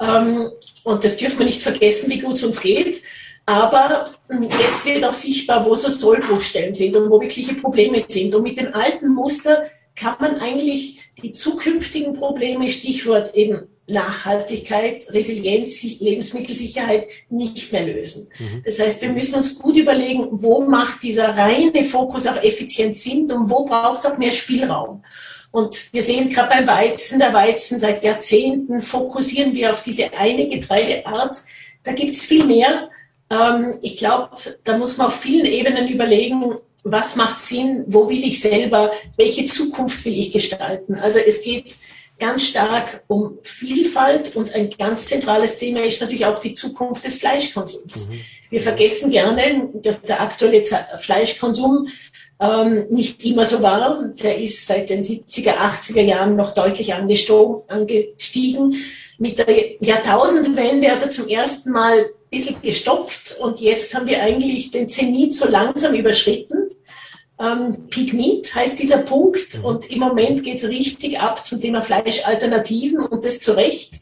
Ähm, und das dürfen wir nicht vergessen, wie gut es uns geht. Aber jetzt wird auch sichtbar, wo so Sollbruchstellen sind und wo wirkliche Probleme sind. Und mit dem alten Muster kann man eigentlich die zukünftigen Probleme, Stichwort eben Nachhaltigkeit, Resilienz, Lebensmittelsicherheit nicht mehr lösen. Mhm. Das heißt, wir müssen uns gut überlegen, wo macht dieser reine Fokus auf Effizienz Sinn und wo braucht es auch mehr Spielraum. Und wir sehen gerade beim Weizen, der Weizen seit Jahrzehnten fokussieren wir auf diese eine Getreideart. Da gibt es viel mehr. Ähm, ich glaube, da muss man auf vielen Ebenen überlegen, was macht Sinn, wo will ich selber, welche Zukunft will ich gestalten. Also es geht ganz stark um Vielfalt und ein ganz zentrales Thema ist natürlich auch die Zukunft des Fleischkonsums. Mhm. Wir vergessen gerne, dass der aktuelle Fleischkonsum ähm, nicht immer so war. Der ist seit den 70er, 80er Jahren noch deutlich angestiegen. Mit der Jahrtausendwende hat er zum ersten Mal bisschen gestoppt und jetzt haben wir eigentlich den Zenit so langsam überschritten. Ähm, Peak Meat heißt dieser Punkt mhm. und im Moment geht es richtig ab zum Thema Fleischalternativen und das zu Recht,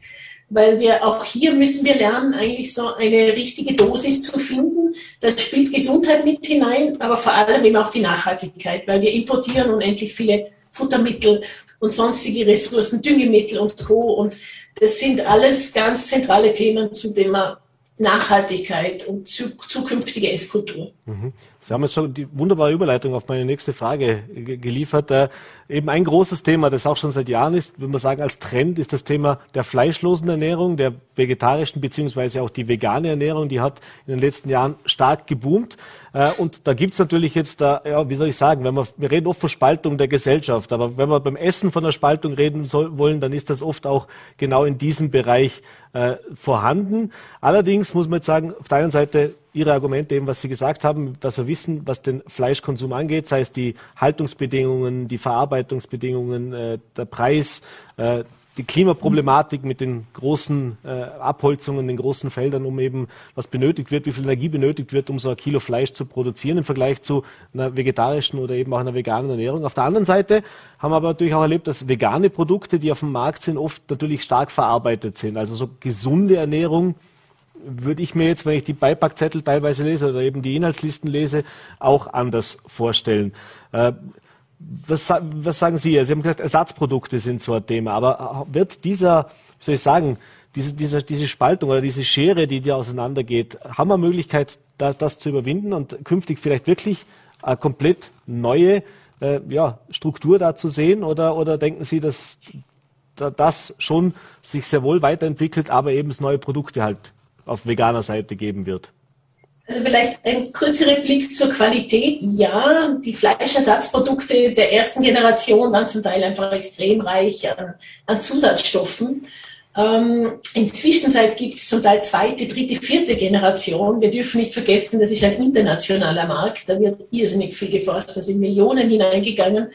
weil wir auch hier müssen wir lernen, eigentlich so eine richtige Dosis zu finden. Da spielt Gesundheit mit hinein, aber vor allem eben auch die Nachhaltigkeit, weil wir importieren unendlich viele Futtermittel und sonstige Ressourcen, Düngemittel und Co. Und das sind alles ganz zentrale Themen zum Thema Nachhaltigkeit und zukünftige Esskultur. Mhm. Sie haben jetzt schon die wunderbare Überleitung auf meine nächste Frage geliefert. Äh, eben ein großes Thema, das auch schon seit Jahren ist, würde man sagen, als Trend ist das Thema der fleischlosen Ernährung, der vegetarischen beziehungsweise auch die vegane Ernährung. Die hat in den letzten Jahren stark geboomt. Äh, und da gibt's natürlich jetzt, da, ja, wie soll ich sagen, wenn wir, wir reden oft von Spaltung der Gesellschaft, aber wenn wir beim Essen von der Spaltung reden soll, wollen, dann ist das oft auch genau in diesem Bereich äh, vorhanden. Allerdings muss man jetzt sagen, auf der einen Seite Ihre Argumente, eben was Sie gesagt haben, dass wir wissen, was den Fleischkonsum angeht, sei es die Haltungsbedingungen, die Verarbeitungsbedingungen, äh, der Preis, äh, die Klimaproblematik mit den großen äh, Abholzungen, den großen Feldern, um eben was benötigt wird, wie viel Energie benötigt wird, um so ein Kilo Fleisch zu produzieren im Vergleich zu einer vegetarischen oder eben auch einer veganen Ernährung. Auf der anderen Seite haben wir aber natürlich auch erlebt, dass vegane Produkte, die auf dem Markt sind, oft natürlich stark verarbeitet sind. Also so gesunde Ernährung würde ich mir jetzt, wenn ich die Beipackzettel teilweise lese oder eben die Inhaltslisten lese, auch anders vorstellen. Äh, was, was, sagen Sie? Sie haben gesagt, Ersatzprodukte sind so Thema, aber wird dieser, wie soll ich sagen, diese, diese, diese Spaltung oder diese Schere, die dir auseinandergeht, haben wir Möglichkeit, das, das zu überwinden und künftig vielleicht wirklich eine komplett neue äh, ja, Struktur da zu sehen? Oder, oder denken Sie, dass das schon sich sehr wohl weiterentwickelt, aber eben neue Produkte halt auf veganer Seite geben wird? Also vielleicht ein kurzer Blick zur Qualität. Ja, die Fleischersatzprodukte der ersten Generation waren zum Teil einfach extrem reich an, an Zusatzstoffen. Ähm, inzwischen gibt es zum Teil zweite, dritte, vierte Generation. Wir dürfen nicht vergessen, das ist ein internationaler Markt. Da wird irrsinnig viel geforscht. Da sind Millionen hineingegangen.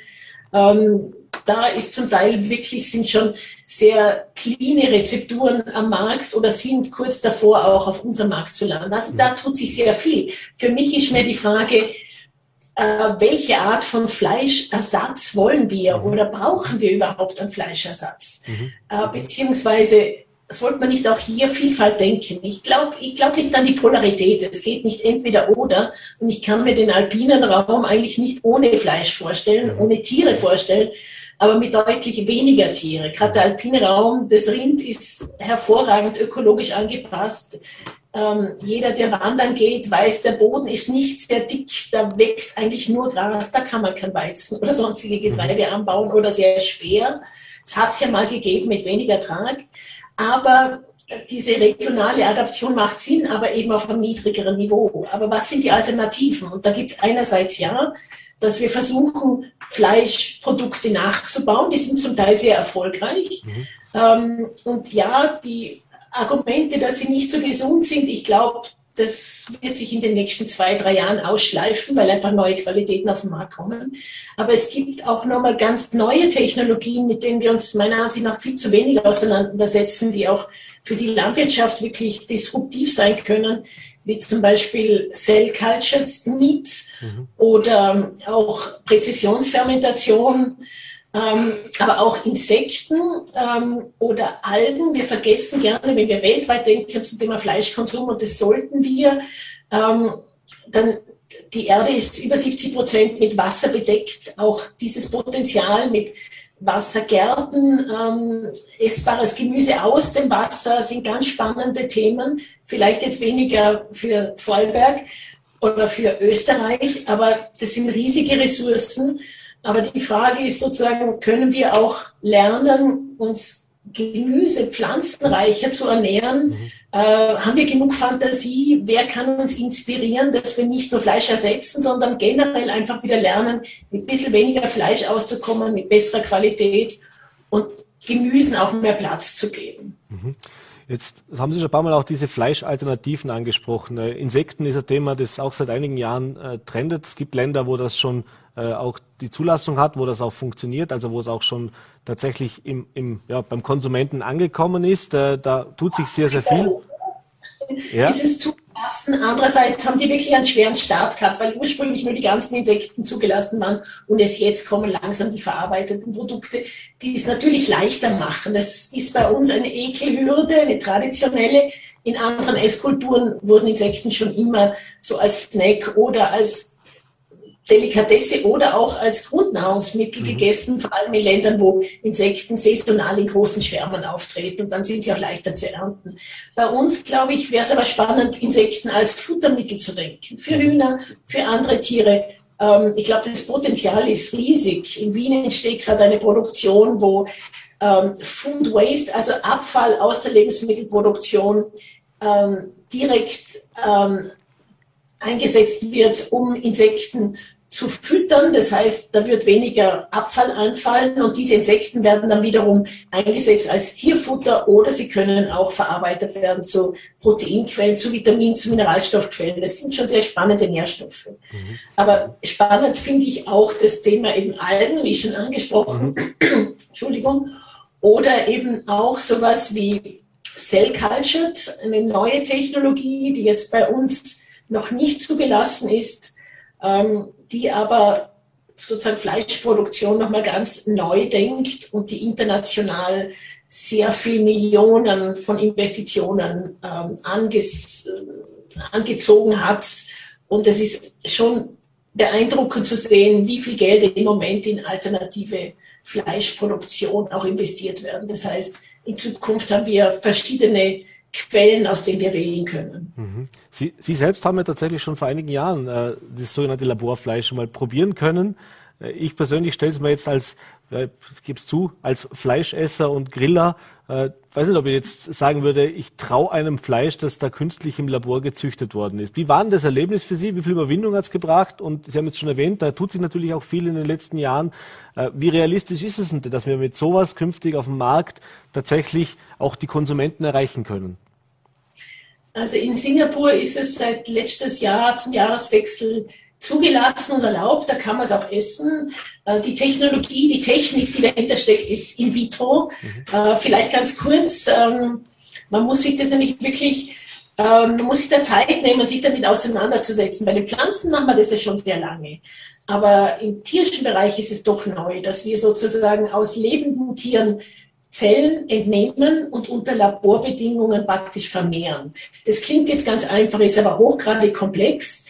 Ähm, da ist zum Teil wirklich, sind schon sehr clean Rezepturen am Markt oder sind kurz davor auch auf unserem Markt zu landen. Also da tut sich sehr viel. Für mich ist mir die Frage, äh, welche Art von Fleischersatz wollen wir oder brauchen wir überhaupt einen Fleischersatz? Mhm. Äh, beziehungsweise sollte man nicht auch hier Vielfalt denken? Ich glaube ich glaub nicht an die Polarität. Es geht nicht entweder oder. Und ich kann mir den alpinen Raum eigentlich nicht ohne Fleisch vorstellen, ohne Tiere vorstellen, aber mit deutlich weniger Tiere. Gerade der alpine Raum, das Rind ist hervorragend ökologisch angepasst. Ähm, jeder, der wandern geht, weiß, der Boden ist nicht sehr dick, da wächst eigentlich nur Gras, da kann man kein Weizen oder sonstige Getreide mhm. anbauen oder sehr schwer. Es hat es ja mal gegeben mit weniger Trag. Aber diese regionale Adaption macht Sinn, aber eben auf einem niedrigeren Niveau. Aber was sind die Alternativen? Und da gibt es einerseits ja, dass wir versuchen, Fleischprodukte nachzubauen. Die sind zum Teil sehr erfolgreich. Mhm. Ähm, und ja, die Argumente, dass sie nicht so gesund sind, ich glaube, das wird sich in den nächsten zwei, drei Jahren ausschleifen, weil einfach neue Qualitäten auf den Markt kommen. Aber es gibt auch nochmal ganz neue Technologien, mit denen wir uns meiner Ansicht nach viel zu wenig auseinandersetzen, die auch für die Landwirtschaft wirklich disruptiv sein können, wie zum Beispiel Cell Cultured Meat mhm. oder auch Präzisionsfermentation ähm, aber auch Insekten ähm, oder Algen. Wir vergessen gerne, wenn wir weltweit denken zum Thema Fleischkonsum, und das sollten wir, ähm, dann die Erde ist über 70 Prozent mit Wasser bedeckt. Auch dieses Potenzial mit Wassergärten, ähm, essbares Gemüse aus dem Wasser sind ganz spannende Themen. Vielleicht jetzt weniger für Vorarlberg oder für Österreich, aber das sind riesige Ressourcen. Aber die Frage ist sozusagen, können wir auch lernen, uns Gemüse, pflanzenreicher zu ernähren? Mhm. Äh, haben wir genug Fantasie? Wer kann uns inspirieren, dass wir nicht nur Fleisch ersetzen, sondern generell einfach wieder lernen, mit ein bisschen weniger Fleisch auszukommen, mit besserer Qualität und Gemüsen auch mehr Platz zu geben? Mhm. Jetzt haben Sie schon ein paar Mal auch diese Fleischalternativen angesprochen. Äh, Insekten ist ein Thema, das auch seit einigen Jahren äh, trendet. Es gibt Länder, wo das schon äh, auch die Zulassung hat, wo das auch funktioniert, also wo es auch schon tatsächlich im, im, ja, beim Konsumenten angekommen ist. Äh, da tut sich sehr, sehr viel. Ja. Dieses Zulassen. Andererseits haben die wirklich einen schweren Start gehabt, weil ursprünglich nur die ganzen Insekten zugelassen waren und es jetzt kommen langsam die verarbeiteten Produkte, die es natürlich leichter machen. Das ist bei uns eine Ekelhürde, eine traditionelle. In anderen Esskulturen wurden Insekten schon immer so als Snack oder als Delikatesse oder auch als Grundnahrungsmittel mhm. gegessen, vor allem in Ländern, wo Insekten saisonal in großen Schwärmen auftreten und dann sind sie auch leichter zu ernten. Bei uns, glaube ich, wäre es aber spannend, Insekten als Futtermittel zu denken, für mhm. Hühner, für andere Tiere. Ähm, ich glaube, das Potenzial ist riesig. In Wien entsteht gerade eine Produktion, wo ähm, Food Waste, also Abfall aus der Lebensmittelproduktion, ähm, direkt ähm, eingesetzt wird, um Insekten zu füttern. Das heißt, da wird weniger Abfall anfallen und diese Insekten werden dann wiederum eingesetzt als Tierfutter oder sie können auch verarbeitet werden zu Proteinquellen, zu Vitamin, zu Mineralstoffquellen. Das sind schon sehr spannende Nährstoffe. Mhm. Aber spannend finde ich auch das Thema eben Algen, wie schon angesprochen. Mhm. (clears throat) Entschuldigung. Oder eben auch sowas wie Cell Cultured, eine neue Technologie, die jetzt bei uns noch nicht zugelassen ist, ähm, die aber sozusagen Fleischproduktion nochmal ganz neu denkt und die international sehr viel Millionen von Investitionen ähm, anges angezogen hat. Und es ist schon beeindruckend zu sehen, wie viel Geld im Moment in alternative Fleischproduktion auch investiert werden. Das heißt, in Zukunft haben wir verschiedene Quellen, aus denen wir wählen können. Mhm. Sie, Sie selbst haben ja tatsächlich schon vor einigen Jahren äh, das sogenannte Laborfleisch mal probieren können. Äh, ich persönlich stelle es mir jetzt als, äh, ich gebe es zu, als Fleischesser und Griller, äh, weiß nicht, ob ich jetzt sagen würde, ich traue einem Fleisch, das da künstlich im Labor gezüchtet worden ist. Wie war denn das Erlebnis für Sie? Wie viel Überwindung hat es gebracht? Und Sie haben jetzt schon erwähnt, da tut sich natürlich auch viel in den letzten Jahren. Äh, wie realistisch ist es denn, dass wir mit sowas künftig auf dem Markt tatsächlich auch die Konsumenten erreichen können? Also in Singapur ist es seit letztes Jahr zum Jahreswechsel zugelassen und erlaubt, da kann man es auch essen. Äh, die Technologie, die Technik, die dahinter steckt, ist in vitro. Mhm. Äh, vielleicht ganz kurz, ähm, man muss sich das nämlich wirklich, ähm, man muss sich da Zeit nehmen, sich damit auseinanderzusetzen. Bei den Pflanzen machen wir das ja schon sehr lange. Aber im tierischen Bereich ist es doch neu, dass wir sozusagen aus lebenden Tieren Zellen entnehmen und unter Laborbedingungen praktisch vermehren. Das klingt jetzt ganz einfach, ist aber hochgradig komplex,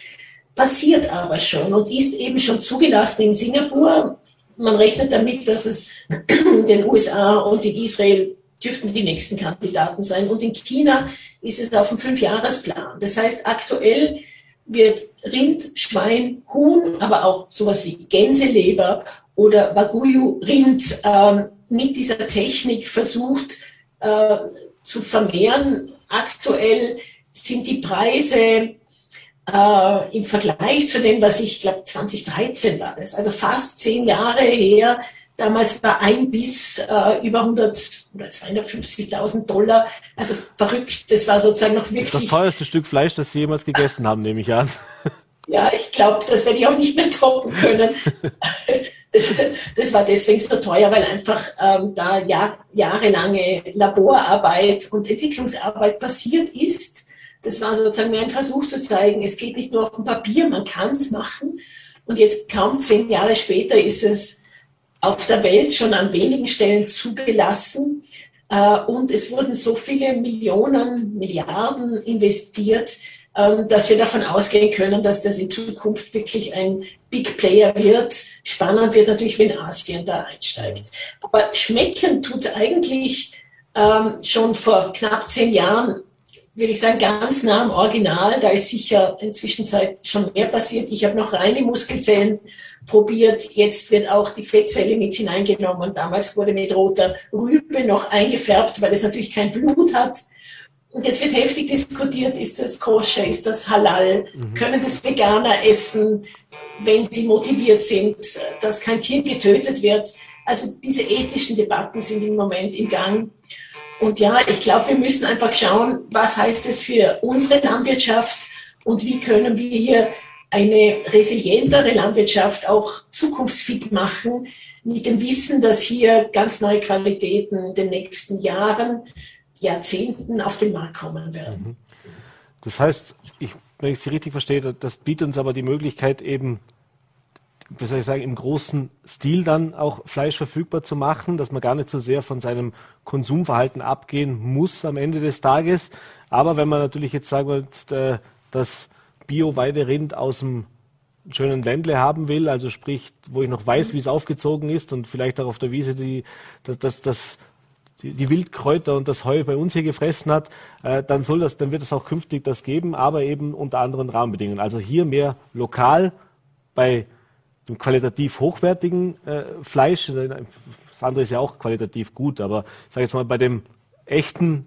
passiert aber schon und ist eben schon zugelassen in Singapur. Man rechnet damit, dass es in den USA und in Israel dürften die nächsten Kandidaten sein. Und in China ist es auf dem Fünfjahresplan. Das heißt, aktuell wird Rind, Schwein, Huhn, aber auch sowas wie Gänseleber oder Wagyu-Rind ähm, mit dieser Technik versucht äh, zu vermehren. Aktuell sind die Preise äh, im Vergleich zu dem, was ich glaube 2013 war, das also fast zehn Jahre her. Damals war ein Biss äh, über 100 oder 250.000 Dollar. Also verrückt. Das war sozusagen noch wirklich. Das teuerste Stück Fleisch, das Sie jemals gegessen haben, nehme ich an. (laughs) Ja, ich glaube, das werde ich auch nicht mehr toppen können. (laughs) Das, das, war deswegen so teuer, weil einfach ähm, da Jahr, jahrelange Laborarbeit und Entwicklungsarbeit passiert ist. Das war sozusagen mehr ein Versuch zu zeigen, es geht nicht nur auf dem Papier, man kann es machen. Und jetzt kaum zehn Jahre später ist es auf der Welt schon an wenigen Stellen zugelassen. Äh, und es wurden so viele Millionen, Milliarden investiert, ähm, dass wir davon ausgehen können, dass das in Zukunft wirklich ein Big Player wird. Spannend wird natürlich, wenn Asien da einsteigt. Aber schmecken tut es eigentlich ähm, schon vor knapp zehn Jahren, würde ich sagen, ganz nah am Original. Da ist sicher inzwischen schon mehr passiert. Ich habe noch reine Muskelzellen probiert. Jetzt wird auch die Fettzelle mit hineingenommen. Und damals wurde mit roter Rübe noch eingefärbt, weil es natürlich kein Blut hat. Und jetzt wird heftig diskutiert, ist das koscher, ist das halal, mhm. können das Veganer essen, wenn sie motiviert sind, dass kein Tier getötet wird. Also diese ethischen Debatten sind im Moment im Gang. Und ja, ich glaube, wir müssen einfach schauen, was heißt es für unsere Landwirtschaft und wie können wir hier eine resilientere Landwirtschaft auch zukunftsfit machen, mit dem Wissen, dass hier ganz neue Qualitäten in den nächsten Jahren Jahrzehnten auf den Markt kommen werden. Mhm. Das heißt, ich, wenn ich Sie richtig verstehe, das bietet uns aber die Möglichkeit eben, wie soll ich sagen, im großen Stil dann auch Fleisch verfügbar zu machen, dass man gar nicht so sehr von seinem Konsumverhalten abgehen muss am Ende des Tages. Aber wenn man natürlich jetzt sagen wir jetzt, äh, das Bio-Weiderind aus dem schönen Ländle haben will, also sprich, wo ich noch weiß, wie es aufgezogen ist und vielleicht auch auf der Wiese die, das, das, das die, die Wildkräuter und das Heu bei uns hier gefressen hat, äh, dann soll das, dann wird es auch künftig das geben, aber eben unter anderen Rahmenbedingungen. Also hier mehr lokal bei dem qualitativ hochwertigen äh, Fleisch. Das andere ist ja auch qualitativ gut, aber ich sage jetzt mal bei dem echten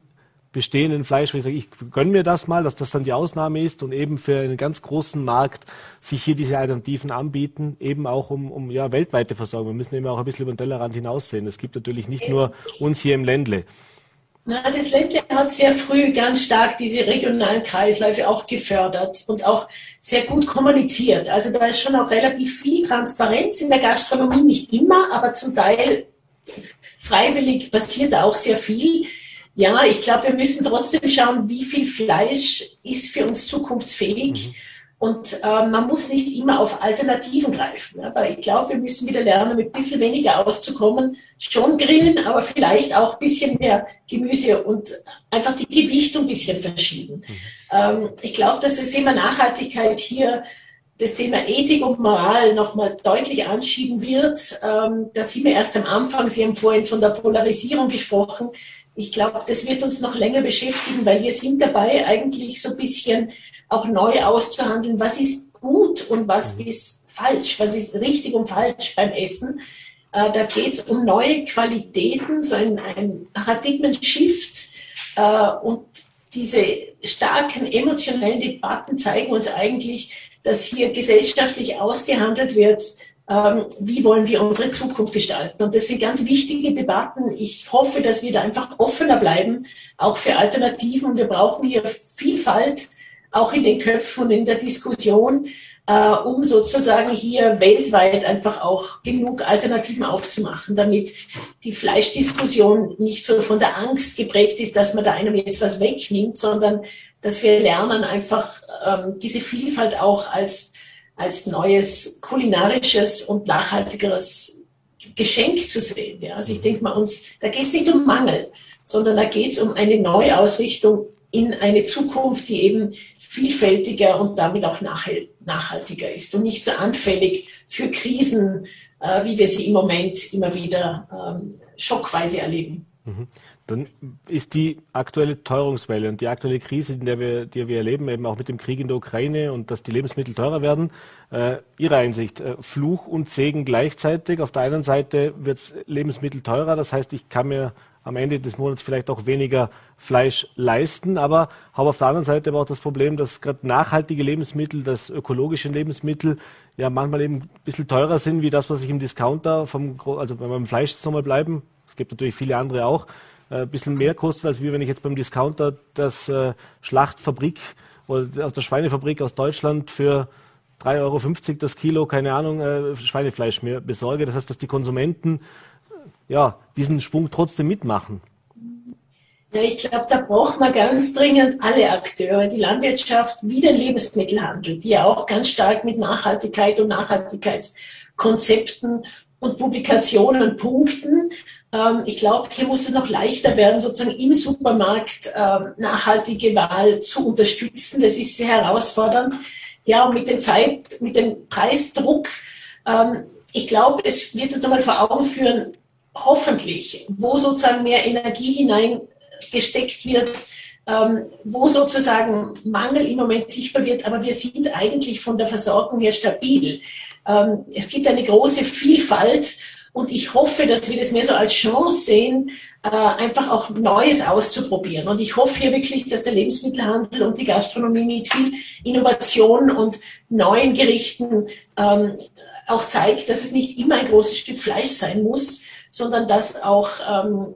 bestehenden Fleisch, wo ich sage, ich gönne mir das mal, dass das dann die Ausnahme ist und eben für einen ganz großen Markt sich hier diese Alternativen anbieten, eben auch um, um ja, weltweite Versorgung. Wir müssen eben auch ein bisschen über den Tellerrand hinaussehen. Es gibt natürlich nicht nur uns hier im Ländle. Na, das Ländle hat sehr früh ganz stark diese regionalen Kreisläufe auch gefördert und auch sehr gut kommuniziert. Also da ist schon auch relativ viel Transparenz in der Gastronomie, nicht immer, aber zum Teil freiwillig passiert auch sehr viel. Ja, ich glaube, wir müssen trotzdem schauen, wie viel Fleisch ist für uns zukunftsfähig. Mhm. Und äh, man muss nicht immer auf Alternativen greifen. Aber ich glaube, wir müssen wieder lernen, mit ein bisschen weniger auszukommen. Schon grillen, aber vielleicht auch ein bisschen mehr Gemüse und einfach die Gewichtung ein bisschen verschieben. Mhm. Ähm, ich glaube, dass das Thema Nachhaltigkeit hier das Thema Ethik und Moral nochmal deutlich anschieben wird. Ähm, da sind wir erst am Anfang. Sie haben vorhin von der Polarisierung gesprochen ich glaube, das wird uns noch länger beschäftigen, weil wir sind dabei, eigentlich so ein bisschen auch neu auszuhandeln, was ist gut und was mhm. ist falsch, was ist richtig und falsch beim Essen. Äh, da geht es um neue Qualitäten, so ein, ein Paradigmen-Shift. Äh, und diese starken emotionellen Debatten zeigen uns eigentlich, dass hier gesellschaftlich ausgehandelt wird, wie wollen wir unsere Zukunft gestalten. Und das sind ganz wichtige Debatten. Ich hoffe, dass wir da einfach offener bleiben, auch für Alternativen. Und wir brauchen hier Vielfalt, auch in den Köpfen und in der Diskussion, äh, um sozusagen hier weltweit einfach auch genug Alternativen aufzumachen, damit die Fleischdiskussion nicht so von der Angst geprägt ist, dass man da einem jetzt was wegnimmt, sondern dass wir lernen, einfach ähm, diese Vielfalt auch als als neues kulinarisches und nachhaltigeres Geschenk zu sehen. Ja. Also ich denke mal, uns, da geht es nicht um Mangel, sondern da geht es um eine Neuausrichtung in eine Zukunft, die eben vielfältiger und damit auch nachhaltiger ist und nicht so anfällig für Krisen, äh, wie wir sie im Moment immer wieder ähm, schockweise erleben. Dann ist die aktuelle Teuerungswelle und die aktuelle Krise, in der wir, die wir erleben, eben auch mit dem Krieg in der Ukraine und dass die Lebensmittel teurer werden, äh, Ihre Einsicht, äh, Fluch und Segen gleichzeitig. Auf der einen Seite wird Lebensmittel teurer, das heißt, ich kann mir am Ende des Monats vielleicht auch weniger Fleisch leisten, aber habe auf der anderen Seite aber auch das Problem, dass gerade nachhaltige Lebensmittel, dass ökologische Lebensmittel ja manchmal eben ein bisschen teurer sind, wie das, was ich im Discounter vom, also wenn wir beim Fleisch nochmal bleiben, es gibt natürlich viele andere auch, ein bisschen mehr kostet, als wie wenn ich jetzt beim Discounter das äh, Schlachtfabrik oder aus der Schweinefabrik aus Deutschland für 3,50 Euro das Kilo, keine Ahnung, äh, Schweinefleisch mir besorge. Das heißt, dass die Konsumenten ja, diesen Sprung trotzdem mitmachen. Ja, ich glaube, da braucht man ganz dringend alle Akteure, die Landwirtschaft wie den Lebensmittelhandel, die ja auch ganz stark mit Nachhaltigkeit und Nachhaltigkeitskonzepten und Publikationen punkten. Ähm, ich glaube, hier muss es noch leichter werden, sozusagen im Supermarkt ähm, nachhaltige Wahl zu unterstützen. Das ist sehr herausfordernd. Ja, und mit der Zeit, mit dem Preisdruck, ähm, ich glaube, es wird uns einmal vor Augen führen, hoffentlich, wo sozusagen mehr Energie hineingesteckt wird, ähm, wo sozusagen Mangel im Moment sichtbar wird, aber wir sind eigentlich von der Versorgung her stabil. Ähm, es gibt eine große Vielfalt und ich hoffe, dass wir das mehr so als Chance sehen, äh, einfach auch Neues auszuprobieren. Und ich hoffe hier wirklich, dass der Lebensmittelhandel und die Gastronomie mit viel Innovation und neuen Gerichten ähm, auch zeigt, dass es nicht immer ein großes Stück Fleisch sein muss, sondern dass auch ähm,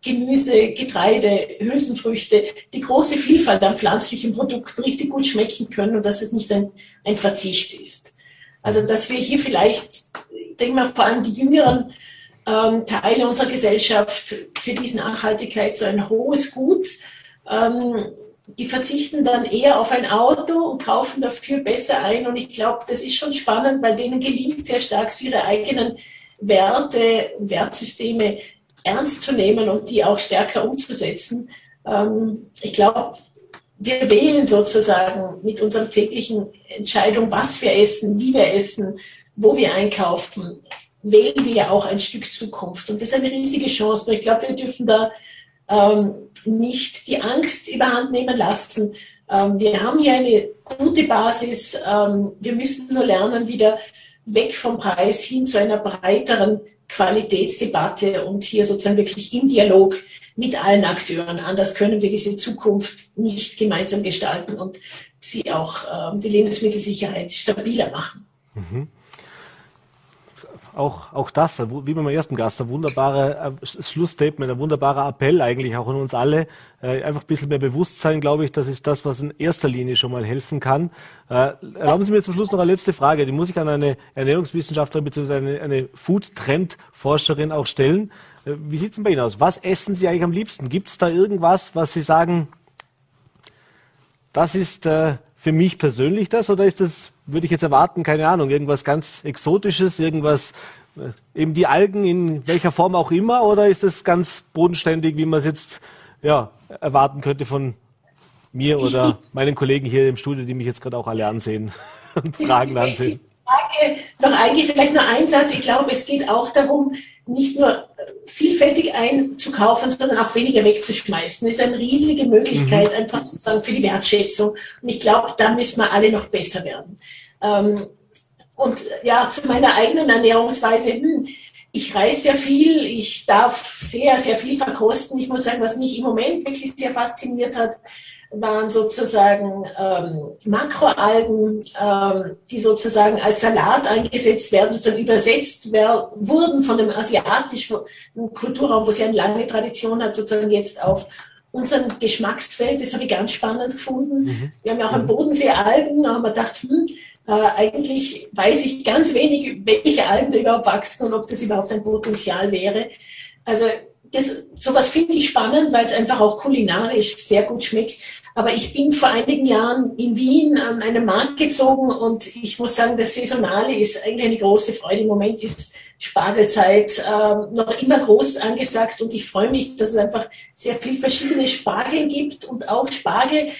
Gemüse, Getreide, Hülsenfrüchte, die große Vielfalt an pflanzlichen Produkten richtig gut schmecken können und dass es nicht ein, ein Verzicht ist. Also dass wir hier vielleicht, ich denke mal vor allem die jüngeren ähm, Teile unserer Gesellschaft für diese Nachhaltigkeit so ein hohes Gut. Ähm, die verzichten dann eher auf ein Auto und kaufen dafür besser ein. Und ich glaube, das ist schon spannend, weil denen gelingt sehr stark, ihre eigenen Werte, Wertsysteme ernst zu nehmen und die auch stärker umzusetzen. Ähm, ich glaube, wir wählen sozusagen mit unserer täglichen Entscheidung, was wir essen, wie wir essen, wo wir einkaufen, wählen wir ja auch ein Stück Zukunft. Und das ist eine riesige Chance. Nur ich glaube, wir dürfen da ähm, nicht die Angst überhand nehmen lassen. Ähm, wir haben hier eine gute Basis. Ähm, wir müssen nur lernen, wieder weg vom Preis hin zu einer breiteren Qualitätsdebatte und hier sozusagen wirklich im Dialog mit allen Akteuren. Anders können wir diese Zukunft nicht gemeinsam gestalten und sie auch ähm, die Lebensmittelsicherheit stabiler machen. Mhm auch, auch das, wie beim ersten Gast, ein wunderbarer Schlussstatement, ein wunderbarer Appell eigentlich auch an uns alle. Äh, einfach ein bisschen mehr Bewusstsein, glaube ich, das ist das, was in erster Linie schon mal helfen kann. Äh, erlauben Sie mir zum Schluss noch eine letzte Frage, die muss ich an eine Ernährungswissenschaftlerin bzw. eine, eine Food-Trend-Forscherin auch stellen. Äh, wie sieht es denn bei Ihnen aus? Was essen Sie eigentlich am liebsten? Gibt es da irgendwas, was Sie sagen, das ist für mich persönlich das oder ist das, würde ich jetzt erwarten, keine Ahnung, irgendwas ganz Exotisches, irgendwas, äh, eben die Algen in welcher Form auch immer oder ist das ganz bodenständig, wie man es jetzt ja, erwarten könnte von mir oder (laughs) meinen Kollegen hier im Studio, die mich jetzt gerade auch alle ansehen (laughs) und (laughs) Fragen ansehen? Frage, noch eigentlich vielleicht nur ein Satz. Ich glaube, es geht auch darum, nicht nur vielfältig einzukaufen, sondern auch weniger wegzuschmeißen. Das ist eine riesige Möglichkeit, mhm. einfach sozusagen für die Wertschätzung. Und ich glaube, da müssen wir alle noch besser werden. Ähm, und ja, zu meiner eigenen Ernährungsweise, hm, ich reise sehr viel, ich darf sehr, sehr viel verkosten. Ich muss sagen, was mich im Moment wirklich sehr fasziniert hat, waren sozusagen ähm, Makroalgen, ähm, die sozusagen als Salat eingesetzt werden, sozusagen übersetzt werden, wurden von dem asiatischen Kulturraum, wo sie eine lange Tradition hat, sozusagen jetzt auf unseren Geschmacksfeld. Das habe ich ganz spannend gefunden. Mhm. Wir haben ja auch am Bodensee Algen, da haben wir gedacht, hm, äh, eigentlich weiß ich ganz wenig, welche Algen da überhaupt wachsen und ob das überhaupt ein Potenzial wäre. Also das, sowas finde ich spannend, weil es einfach auch kulinarisch sehr gut schmeckt. Aber ich bin vor einigen Jahren in Wien an einem Markt gezogen und ich muss sagen, das Saisonale ist eigentlich eine große Freude. Im Moment ist Spargelzeit äh, noch immer groß angesagt und ich freue mich, dass es einfach sehr viel verschiedene Spargel gibt und auch Spargel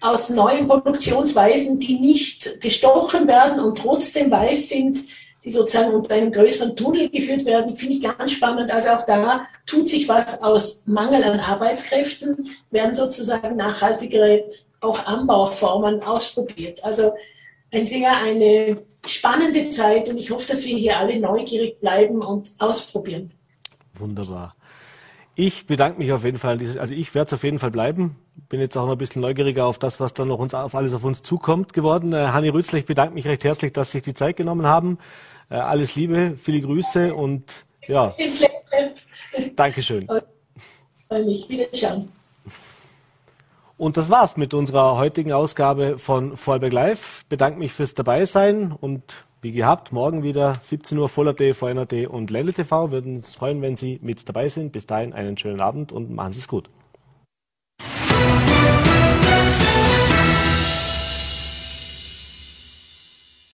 aus neuen Produktionsweisen, die nicht gestochen werden und trotzdem weiß sind, die sozusagen unter einem größeren Tunnel geführt werden, finde ich ganz spannend. Also auch da tut sich was aus Mangel an Arbeitskräften, werden sozusagen nachhaltigere auch Anbauformen ausprobiert. Also ein sehr eine spannende Zeit und ich hoffe, dass wir hier alle neugierig bleiben und ausprobieren. Wunderbar. Ich bedanke mich auf jeden Fall. Also ich werde es auf jeden Fall bleiben. Bin jetzt auch noch ein bisschen neugieriger auf das, was dann noch uns auf alles auf uns zukommt geworden. Äh, Hanni Rützler, ich bedanke mich recht herzlich, dass Sie sich die Zeit genommen haben. Äh, alles Liebe, viele Grüße und ja. Dankeschön. Wiederschauen. Und das war's mit unserer heutigen Ausgabe von Vorarlberg Live. Bedanke mich fürs Dabeisein und wie gehabt, morgen wieder 17 Uhr Voller.de, VNRT und Ländle TV. Würden uns freuen, wenn Sie mit dabei sind. Bis dahin einen schönen Abend und machen Sie es gut.